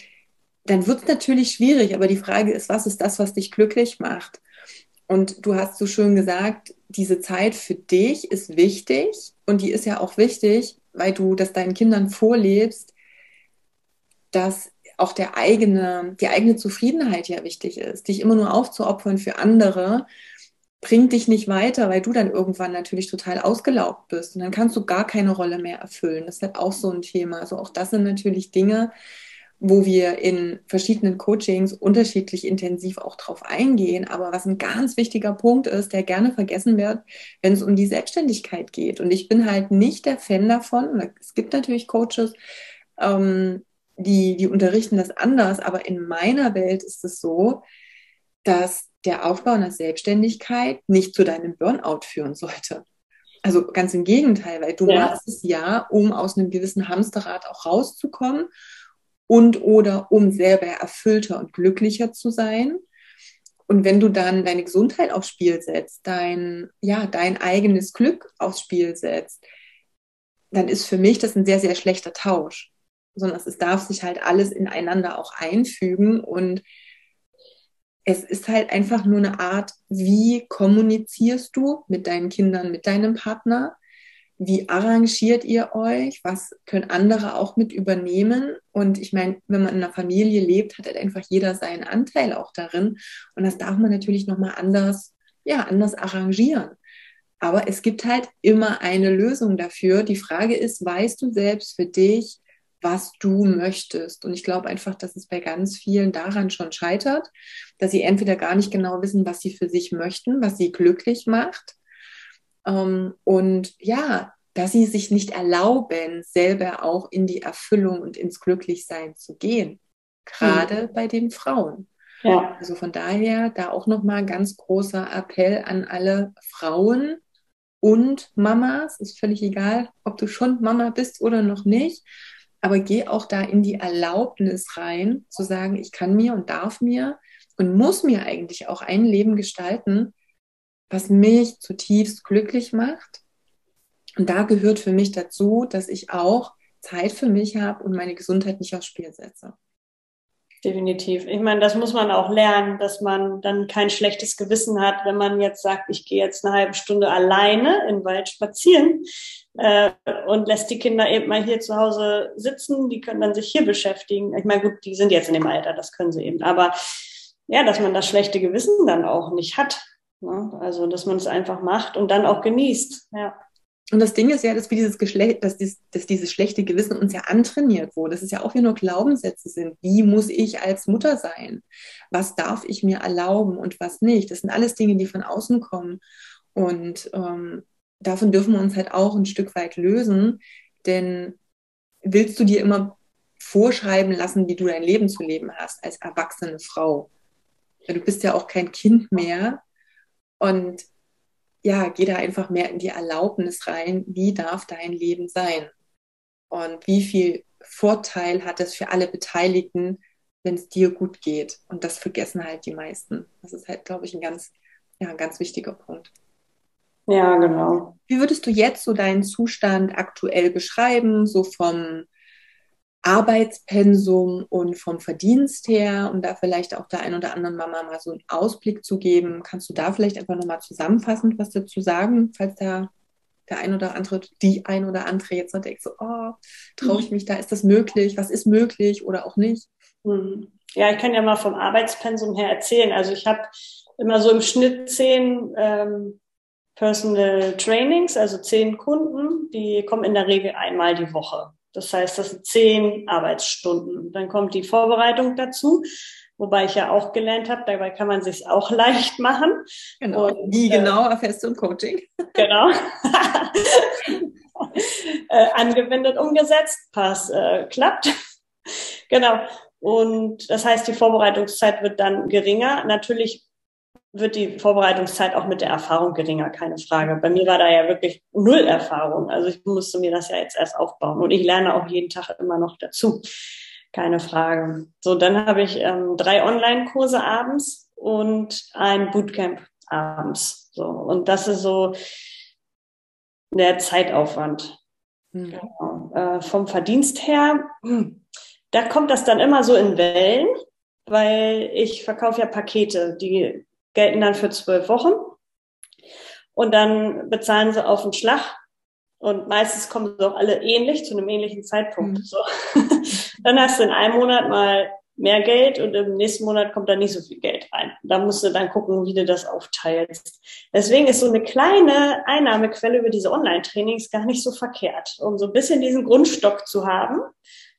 Speaker 1: dann wird es natürlich schwierig, aber die Frage ist, was ist das, was dich glücklich macht? Und du hast so schön gesagt, diese Zeit für dich ist wichtig und die ist ja auch wichtig, weil du das deinen Kindern vorlebst, dass auch der eigene, die eigene Zufriedenheit ja wichtig ist, dich immer nur aufzuopfern für andere bringt dich nicht weiter, weil du dann irgendwann natürlich total ausgelaugt bist und dann kannst du gar keine Rolle mehr erfüllen. Das ist halt auch so ein Thema. Also auch das sind natürlich Dinge, wo wir in verschiedenen Coachings unterschiedlich intensiv auch drauf eingehen. Aber was ein ganz wichtiger Punkt ist, der gerne vergessen wird, wenn es um die Selbstständigkeit geht. Und ich bin halt nicht der Fan davon. Es gibt natürlich Coaches, ähm, die, die unterrichten das anders. Aber in meiner Welt ist es so, dass der Aufbau einer Selbstständigkeit nicht zu deinem Burnout führen sollte. Also ganz im Gegenteil, weil du ja. machst es ja, um aus einem gewissen Hamsterrad auch rauszukommen und oder um selber erfüllter und glücklicher zu sein. Und wenn du dann deine Gesundheit aufs Spiel setzt, dein, ja, dein eigenes Glück aufs Spiel setzt, dann ist für mich das ein sehr, sehr schlechter Tausch. Sondern es darf sich halt alles ineinander auch einfügen und es ist halt einfach nur eine Art, wie kommunizierst du mit deinen Kindern, mit deinem Partner, wie arrangiert ihr euch? Was können andere auch mit übernehmen? Und ich meine, wenn man in einer Familie lebt, hat halt einfach jeder seinen Anteil auch darin. Und das darf man natürlich nochmal anders, ja, anders arrangieren. Aber es gibt halt immer eine Lösung dafür. Die Frage ist, weißt du selbst für dich, was du möchtest? Und ich glaube einfach, dass es bei ganz vielen daran schon scheitert, dass sie entweder gar nicht genau wissen, was sie für sich möchten, was sie glücklich macht und ja, dass sie sich nicht erlauben, selber auch in die Erfüllung und ins Glücklichsein zu gehen. Gerade mhm. bei den Frauen. Ja. Also von daher da auch nochmal ganz großer Appell an alle Frauen und Mamas. Ist völlig egal, ob du schon Mama bist oder noch nicht. Aber geh auch da in die Erlaubnis rein, zu sagen, ich kann mir und darf mir und muss mir eigentlich auch ein Leben gestalten, was mich zutiefst glücklich macht. Und da gehört für mich dazu, dass ich auch Zeit für mich habe und meine Gesundheit nicht aufs Spiel setze.
Speaker 2: Definitiv. Ich meine, das muss man auch lernen, dass man dann kein schlechtes Gewissen hat, wenn man jetzt sagt, ich gehe jetzt eine halbe Stunde alleine in den Wald spazieren äh, und lässt die Kinder eben mal hier zu Hause sitzen. Die können dann sich hier beschäftigen. Ich meine, gut, die sind jetzt in dem Alter, das können sie eben. Aber ja, dass man das schlechte Gewissen dann auch nicht hat. Ne? Also, dass man es einfach macht und dann auch genießt. Ja.
Speaker 1: Und das Ding ist ja, dass, wir dieses Geschlecht, dass, dies, dass dieses schlechte Gewissen uns ja antrainiert wurde. Das ist ja auch wieder nur Glaubenssätze sind. Wie muss ich als Mutter sein? Was darf ich mir erlauben und was nicht? Das sind alles Dinge, die von außen kommen. Und ähm, davon dürfen wir uns halt auch ein Stück weit lösen. Denn willst du dir immer vorschreiben lassen, wie du dein Leben zu leben hast als erwachsene Frau? Du bist ja auch kein Kind mehr und ja, geh da einfach mehr in die Erlaubnis rein, wie darf dein Leben sein? Und wie viel Vorteil hat es für alle Beteiligten, wenn es dir gut geht? Und das vergessen halt die meisten. Das ist halt, glaube ich, ein ganz, ja, ein ganz wichtiger Punkt.
Speaker 2: Ja, genau.
Speaker 1: Wie würdest du jetzt so deinen Zustand aktuell beschreiben, so vom Arbeitspensum und vom Verdienst her, um da vielleicht auch der ein oder anderen Mama mal so einen Ausblick zu geben, kannst du da vielleicht einfach nochmal zusammenfassend was dazu sagen, falls da der ein oder andere, die ein oder andere jetzt noch denkt, so, oh, traue ich mich da, ist das möglich, was ist möglich oder auch nicht?
Speaker 2: Mhm. Ja, ich kann ja mal vom Arbeitspensum her erzählen. Also ich habe immer so im Schnitt zehn ähm, Personal Trainings, also zehn Kunden, die kommen in der Regel einmal die Woche. Das heißt, das sind zehn Arbeitsstunden. Dann kommt die Vorbereitung dazu, wobei ich ja auch gelernt habe, dabei kann man sich auch leicht machen.
Speaker 1: Genau. Und, Wie äh, genau erfährst du im Coaching?
Speaker 2: Genau. äh, angewendet, umgesetzt, Pass äh, klappt. genau. Und das heißt, die Vorbereitungszeit wird dann geringer. Natürlich wird die Vorbereitungszeit auch mit der Erfahrung geringer, keine Frage. Bei mir war da ja wirklich null Erfahrung. Also ich musste mir das ja jetzt erst aufbauen. Und ich lerne auch jeden Tag immer noch dazu. Keine Frage. So, dann habe ich ähm, drei Online-Kurse abends und ein Bootcamp abends. So, und das ist so der Zeitaufwand. Mhm. Genau. Äh, vom Verdienst her, da kommt das dann immer so in Wellen, weil ich verkaufe ja Pakete, die gelten dann für zwölf Wochen. Und dann bezahlen sie auf den Schlag. Und meistens kommen sie auch alle ähnlich, zu einem ähnlichen Zeitpunkt. Mhm. So. dann hast du in einem Monat mal mehr Geld und im nächsten Monat kommt da nicht so viel Geld rein. Da musst du dann gucken, wie du das aufteilst. Deswegen ist so eine kleine Einnahmequelle über diese Online-Trainings gar nicht so verkehrt, um so ein bisschen diesen Grundstock zu haben.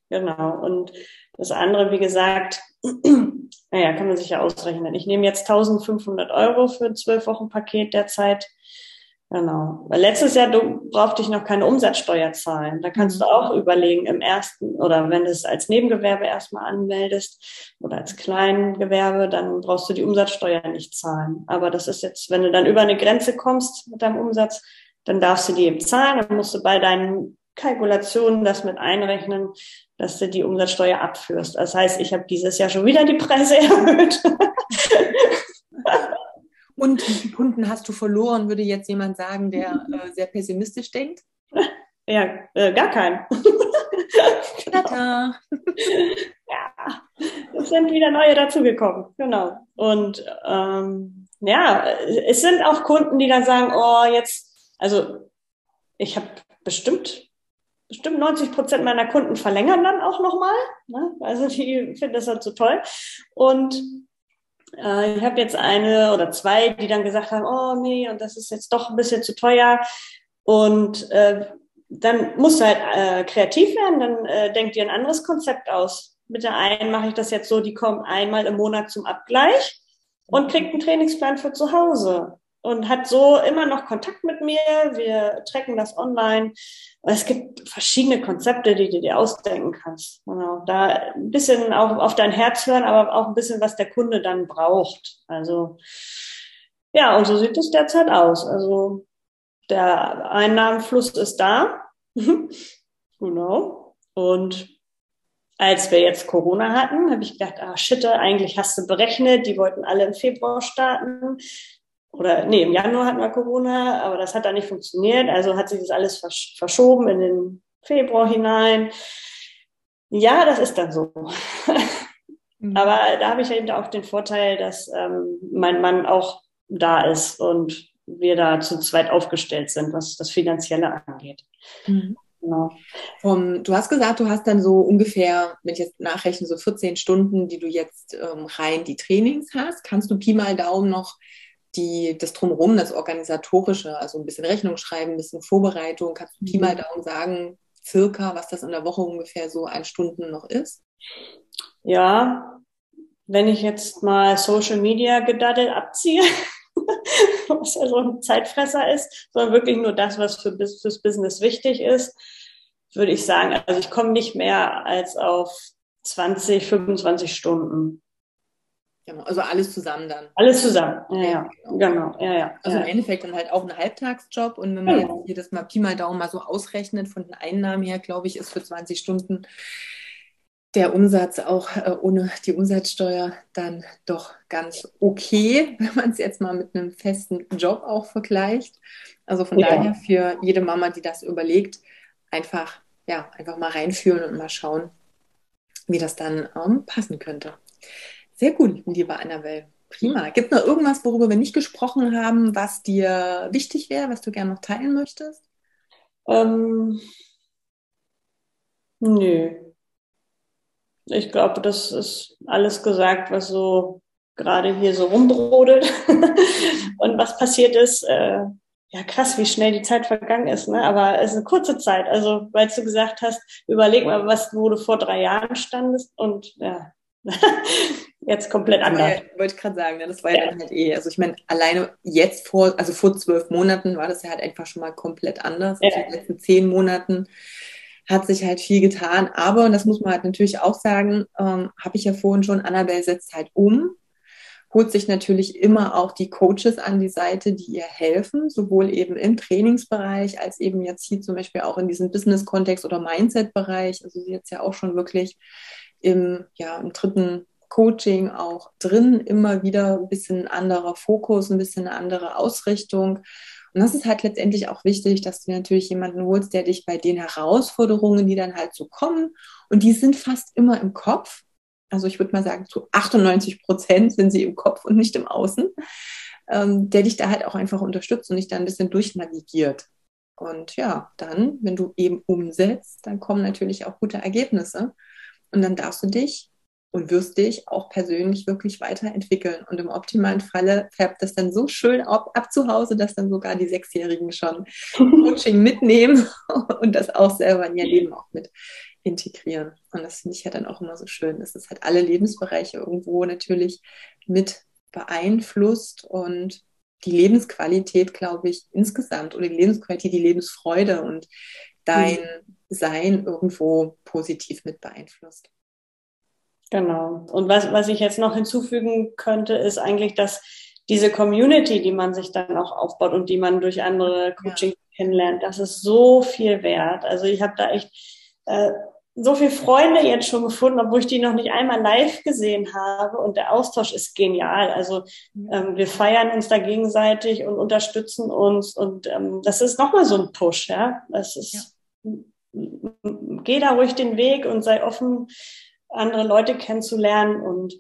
Speaker 2: Genau. Und das andere, wie gesagt, naja, kann man sich ja ausrechnen. Ich nehme jetzt 1500 Euro für ein zwölf Wochen Paket derzeit. Genau. Weil letztes Jahr du brauchte ich noch keine Umsatzsteuer zahlen. Da kannst mhm. du auch überlegen im ersten oder wenn du es als Nebengewerbe erstmal anmeldest oder als Kleingewerbe, dann brauchst du die Umsatzsteuer nicht zahlen. Aber das ist jetzt, wenn du dann über eine Grenze kommst mit deinem Umsatz, dann darfst du die eben zahlen. Dann musst du bei deinen Kalkulationen das mit einrechnen, dass du die Umsatzsteuer abführst. Das heißt, ich habe dieses Jahr schon wieder die Preise erhöht.
Speaker 1: Und wie viele Kunden hast du verloren, würde jetzt jemand sagen, der äh, sehr pessimistisch denkt?
Speaker 2: Ja, äh, gar keinen.
Speaker 1: Tata.
Speaker 2: ja, es sind wieder neue dazugekommen. Genau. Und ähm, ja, es sind auch Kunden, die dann sagen, oh, jetzt, also ich habe bestimmt bestimmt 90 Prozent meiner Kunden verlängern dann auch nochmal. Ne? Also die finden das halt so toll. Und äh, ich habe jetzt eine oder zwei, die dann gesagt haben, oh nee, und das ist jetzt doch ein bisschen zu teuer. Und äh, dann musst du halt äh, kreativ werden, dann äh, denkt dir ein anderes Konzept aus. Mit der einen mache ich das jetzt so, die kommt einmal im Monat zum Abgleich und kriegt einen Trainingsplan für zu Hause und hat so immer noch Kontakt mit mir. Wir tracken das online. Es gibt verschiedene Konzepte, die du dir ausdenken kannst. Genau. Da ein bisschen auch auf dein Herz hören, aber auch ein bisschen, was der Kunde dann braucht. Also, ja, und so sieht es derzeit aus. Also, der Einnahmenfluss ist da. genau. Und als wir jetzt Corona hatten, habe ich gedacht, ah shit, eigentlich hast du berechnet, die wollten alle im Februar starten oder nee, im Januar hatten wir Corona, aber das hat dann nicht funktioniert. Also hat sich das alles versch verschoben in den Februar hinein. Ja, das ist dann so. mhm. Aber da habe ich eben auch den Vorteil, dass ähm, mein Mann auch da ist und wir da zu zweit aufgestellt sind, was das Finanzielle angeht.
Speaker 1: Mhm. Genau. Um, du hast gesagt, du hast dann so ungefähr, wenn ich jetzt nachrechne, so 14 Stunden, die du jetzt ähm, rein die Trainings hast. Kannst du Pi mal Daumen noch die, das Drumherum, das Organisatorische, also ein bisschen Rechnung schreiben, ein bisschen Vorbereitung, kannst du Pi mal mhm. Daumen sagen, circa, was das in der Woche ungefähr so ein Stunden noch ist?
Speaker 2: Ja, wenn ich jetzt mal Social Media gedaddelt abziehe, was ja so ein Zeitfresser ist, sondern wirklich nur das, was für, fürs Business wichtig ist, würde ich sagen, also ich komme nicht mehr als auf 20, 25 Stunden.
Speaker 1: Genau, also alles zusammen dann.
Speaker 2: Alles zusammen, ja, ja. Genau. genau, ja, ja.
Speaker 1: Also
Speaker 2: ja.
Speaker 1: im Endeffekt dann halt auch ein Halbtagsjob und wenn man genau. jetzt hier das mal Pi mal Daumen mal so ausrechnet, von den Einnahmen her, glaube ich, ist für 20 Stunden der Umsatz auch äh, ohne die Umsatzsteuer dann doch ganz okay, wenn man es jetzt mal mit einem festen Job auch vergleicht. Also von ja. daher für jede Mama, die das überlegt, einfach, ja, einfach mal reinführen und mal schauen, wie das dann ähm, passen könnte. Sehr gut, liebe Annabelle. Prima. Gibt es noch irgendwas, worüber wir nicht gesprochen haben, was dir wichtig wäre, was du gerne noch teilen möchtest?
Speaker 2: Ähm, nö. Ich glaube, das ist alles gesagt, was so gerade hier so rumbrodelt und was passiert ist. Äh, ja, krass, wie schnell die Zeit vergangen ist, ne? Aber es ist eine kurze Zeit. Also, weil du gesagt hast, überleg mal, was, wo du vor drei Jahren standest und ja, jetzt komplett anders.
Speaker 1: Ja, wollte ich gerade sagen, ne? das war ja, ja dann halt eh. Also ich meine, alleine jetzt vor, also vor zwölf Monaten war das ja halt einfach schon mal komplett anders. Ja. Also in den letzten zehn Monaten hat sich halt viel getan. Aber, und das muss man halt natürlich auch sagen, ähm, habe ich ja vorhin schon, Annabelle setzt halt um, holt sich natürlich immer auch die Coaches an die Seite, die ihr helfen, sowohl eben im Trainingsbereich als eben jetzt hier zum Beispiel auch in diesem Business-Kontext oder Mindset-Bereich. Also sie jetzt ja auch schon wirklich im, ja, im dritten Coaching auch drin, immer wieder ein bisschen anderer Fokus, ein bisschen eine andere Ausrichtung. Und das ist halt letztendlich auch wichtig, dass du natürlich jemanden holst, der dich bei den Herausforderungen, die dann halt so kommen, und die sind fast immer im Kopf. Also ich würde mal sagen, zu 98 Prozent sind sie im Kopf und nicht im Außen, ähm, der dich da halt auch einfach unterstützt und dich da ein bisschen durchnavigiert. Und ja, dann, wenn du eben umsetzt, dann kommen natürlich auch gute Ergebnisse. Und dann darfst du dich und wirst dich auch persönlich wirklich weiterentwickeln. Und im optimalen Falle färbt das dann so schön ab, ab zu Hause, dass dann sogar die Sechsjährigen schon Coaching mitnehmen und das auch selber in ihr Leben auch mit integrieren. Und das finde ich ja dann auch immer so schön, dass es halt alle Lebensbereiche irgendwo natürlich mit beeinflusst und die Lebensqualität, glaube ich, insgesamt oder die Lebensqualität, die Lebensfreude und dein mhm. Sein irgendwo positiv mit beeinflusst.
Speaker 2: Genau. Und was, was ich jetzt noch hinzufügen könnte, ist eigentlich, dass diese Community, die man sich dann auch aufbaut und die man durch andere Coaching ja. kennenlernt, das ist so viel wert. Also ich habe da echt äh, so viele Freunde jetzt schon gefunden, obwohl ich die noch nicht einmal live gesehen habe. Und der Austausch ist genial. Also ähm, wir feiern uns da gegenseitig und unterstützen uns. Und ähm, das ist nochmal so ein Push, ja. Das ist ja geh da ruhig den Weg und sei offen, andere Leute kennenzulernen und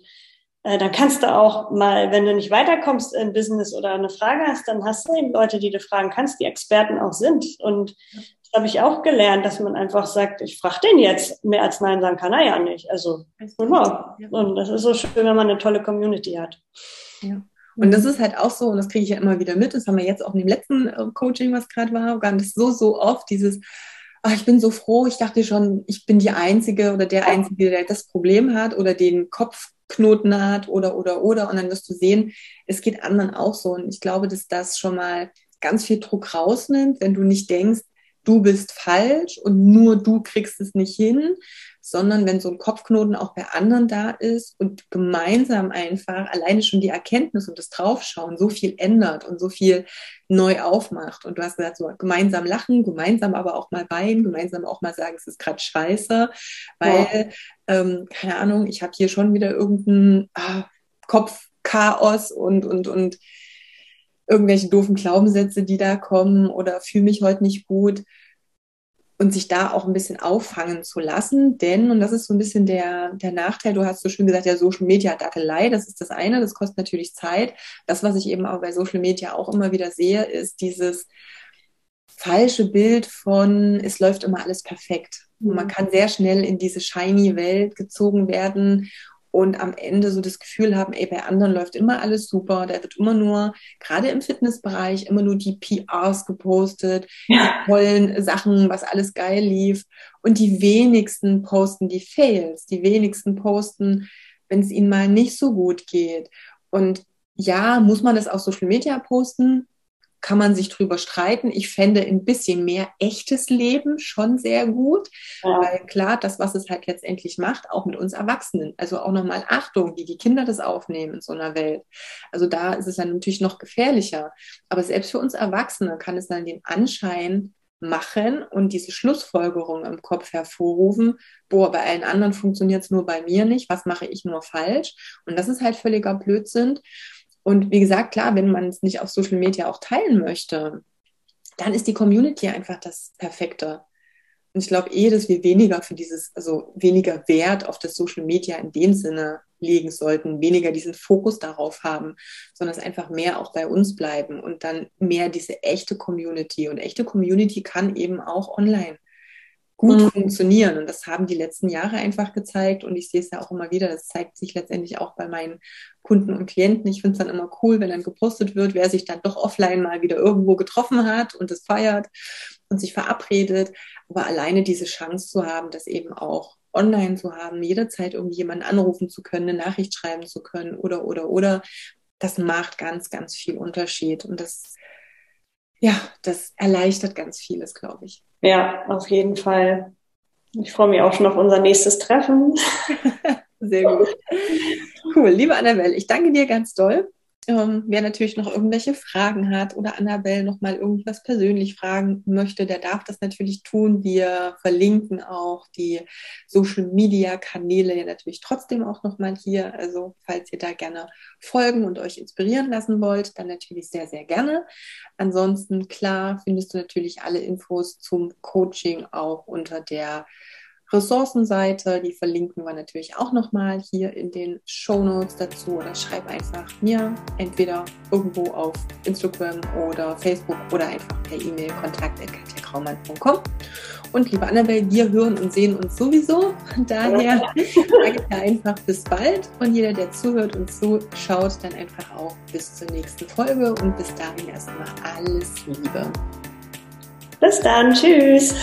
Speaker 2: äh, dann kannst du auch mal, wenn du nicht weiterkommst im Business oder eine Frage hast, dann hast du eben Leute, die du fragen kannst, die Experten auch sind. Und habe ich auch gelernt, dass man einfach sagt, ich frage den jetzt. Mehr als Nein sagen kann er ja nicht. Also, genau. Und das ist so schön, wenn man eine tolle Community hat.
Speaker 1: Ja. Und das ist halt auch so, und das kriege ich ja immer wieder mit, das haben wir jetzt auch in dem letzten äh, Coaching, was gerade war, nicht so, so oft, dieses, ach, ich bin so froh, ich dachte schon, ich bin die Einzige oder der Einzige, der das Problem hat oder den Kopfknoten hat oder, oder, oder. Und dann wirst du sehen, es geht anderen auch so. Und ich glaube, dass das schon mal ganz viel Druck rausnimmt, wenn du nicht denkst, du bist falsch und nur du kriegst es nicht hin, sondern wenn so ein Kopfknoten auch bei anderen da ist und gemeinsam einfach alleine schon die Erkenntnis und das Draufschauen so viel ändert und so viel neu aufmacht. Und du hast gesagt, so gemeinsam lachen, gemeinsam aber auch mal weinen, gemeinsam auch mal sagen, es ist gerade scheiße, weil, ja. ähm, keine Ahnung, ich habe hier schon wieder irgendein ah, Kopfchaos und, und, und irgendwelche doofen Glaubenssätze, die da kommen oder fühle mich heute nicht gut und sich da auch ein bisschen auffangen zu lassen. Denn, und das ist so ein bisschen der, der Nachteil, du hast so schön gesagt, ja, Social Media Dackelei, das ist das eine, das kostet natürlich Zeit. Das, was ich eben auch bei Social Media auch immer wieder sehe, ist dieses falsche Bild von, es läuft immer alles perfekt. Und man mhm. kann sehr schnell in diese shiny Welt gezogen werden und am Ende so das Gefühl haben, ey, bei anderen läuft immer alles super, da wird immer nur, gerade im Fitnessbereich, immer nur die PRs gepostet, ja. die tollen Sachen, was alles geil lief. Und die wenigsten posten die Fails, die wenigsten posten, wenn es ihnen mal nicht so gut geht. Und ja, muss man das auf Social Media posten? Kann man sich drüber streiten. Ich fände ein bisschen mehr echtes Leben schon sehr gut, ja. weil klar, das, was es halt letztendlich macht, auch mit uns Erwachsenen. Also auch nochmal Achtung, wie die Kinder das aufnehmen in so einer Welt. Also da ist es dann natürlich noch gefährlicher. Aber selbst für uns Erwachsene kann es dann den Anschein machen und diese Schlussfolgerung im Kopf hervorrufen, boah, bei allen anderen funktioniert es nur bei mir nicht, was mache ich nur falsch? Und das ist halt völliger Blödsinn. Und wie gesagt, klar, wenn man es nicht auf Social Media auch teilen möchte, dann ist die Community einfach das Perfekte. Und ich glaube eh, dass wir weniger für dieses, also weniger Wert auf das Social Media in dem Sinne legen sollten, weniger diesen Fokus darauf haben, sondern es einfach mehr auch bei uns bleiben und dann mehr diese echte Community. Und echte Community kann eben auch online gut mhm. funktionieren. Und das haben die letzten Jahre einfach gezeigt. Und ich sehe es ja auch immer wieder. Das zeigt sich letztendlich auch bei meinen Kunden und Klienten. Ich finde es dann immer cool, wenn dann gepostet wird, wer sich dann doch offline mal wieder irgendwo getroffen hat und es feiert und sich verabredet. Aber alleine diese Chance zu haben, das eben auch online zu haben, jederzeit irgendwie jemanden anrufen zu können, eine Nachricht schreiben zu können oder, oder, oder, das macht ganz, ganz viel Unterschied. Und das, ja, das erleichtert ganz vieles, glaube ich.
Speaker 2: Ja, auf jeden Fall. Ich freue mich auch schon auf unser nächstes Treffen.
Speaker 1: Sehr gut. Cool, liebe Annabelle, ich danke dir ganz doll. Ähm, wer natürlich noch irgendwelche Fragen hat oder Annabelle noch mal irgendwas persönlich fragen möchte, der darf das natürlich tun. Wir verlinken auch die Social Media Kanäle ja natürlich trotzdem auch noch mal hier. Also falls ihr da gerne folgen und euch inspirieren lassen wollt, dann natürlich sehr, sehr gerne. Ansonsten klar findest du natürlich alle Infos zum Coaching auch unter der Ressourcenseite, die verlinken wir natürlich auch nochmal hier in den Show Notes dazu oder schreib einfach mir entweder irgendwo auf Instagram oder Facebook oder einfach per E-Mail kontakt.katjakraumann.com. Und liebe Annabelle, wir hören und sehen uns sowieso. Daher sage ich einfach bis bald und jeder, der zuhört und zuschaut, dann einfach auch bis zur nächsten Folge und bis dahin erstmal alles Liebe.
Speaker 2: Bis dann, tschüss.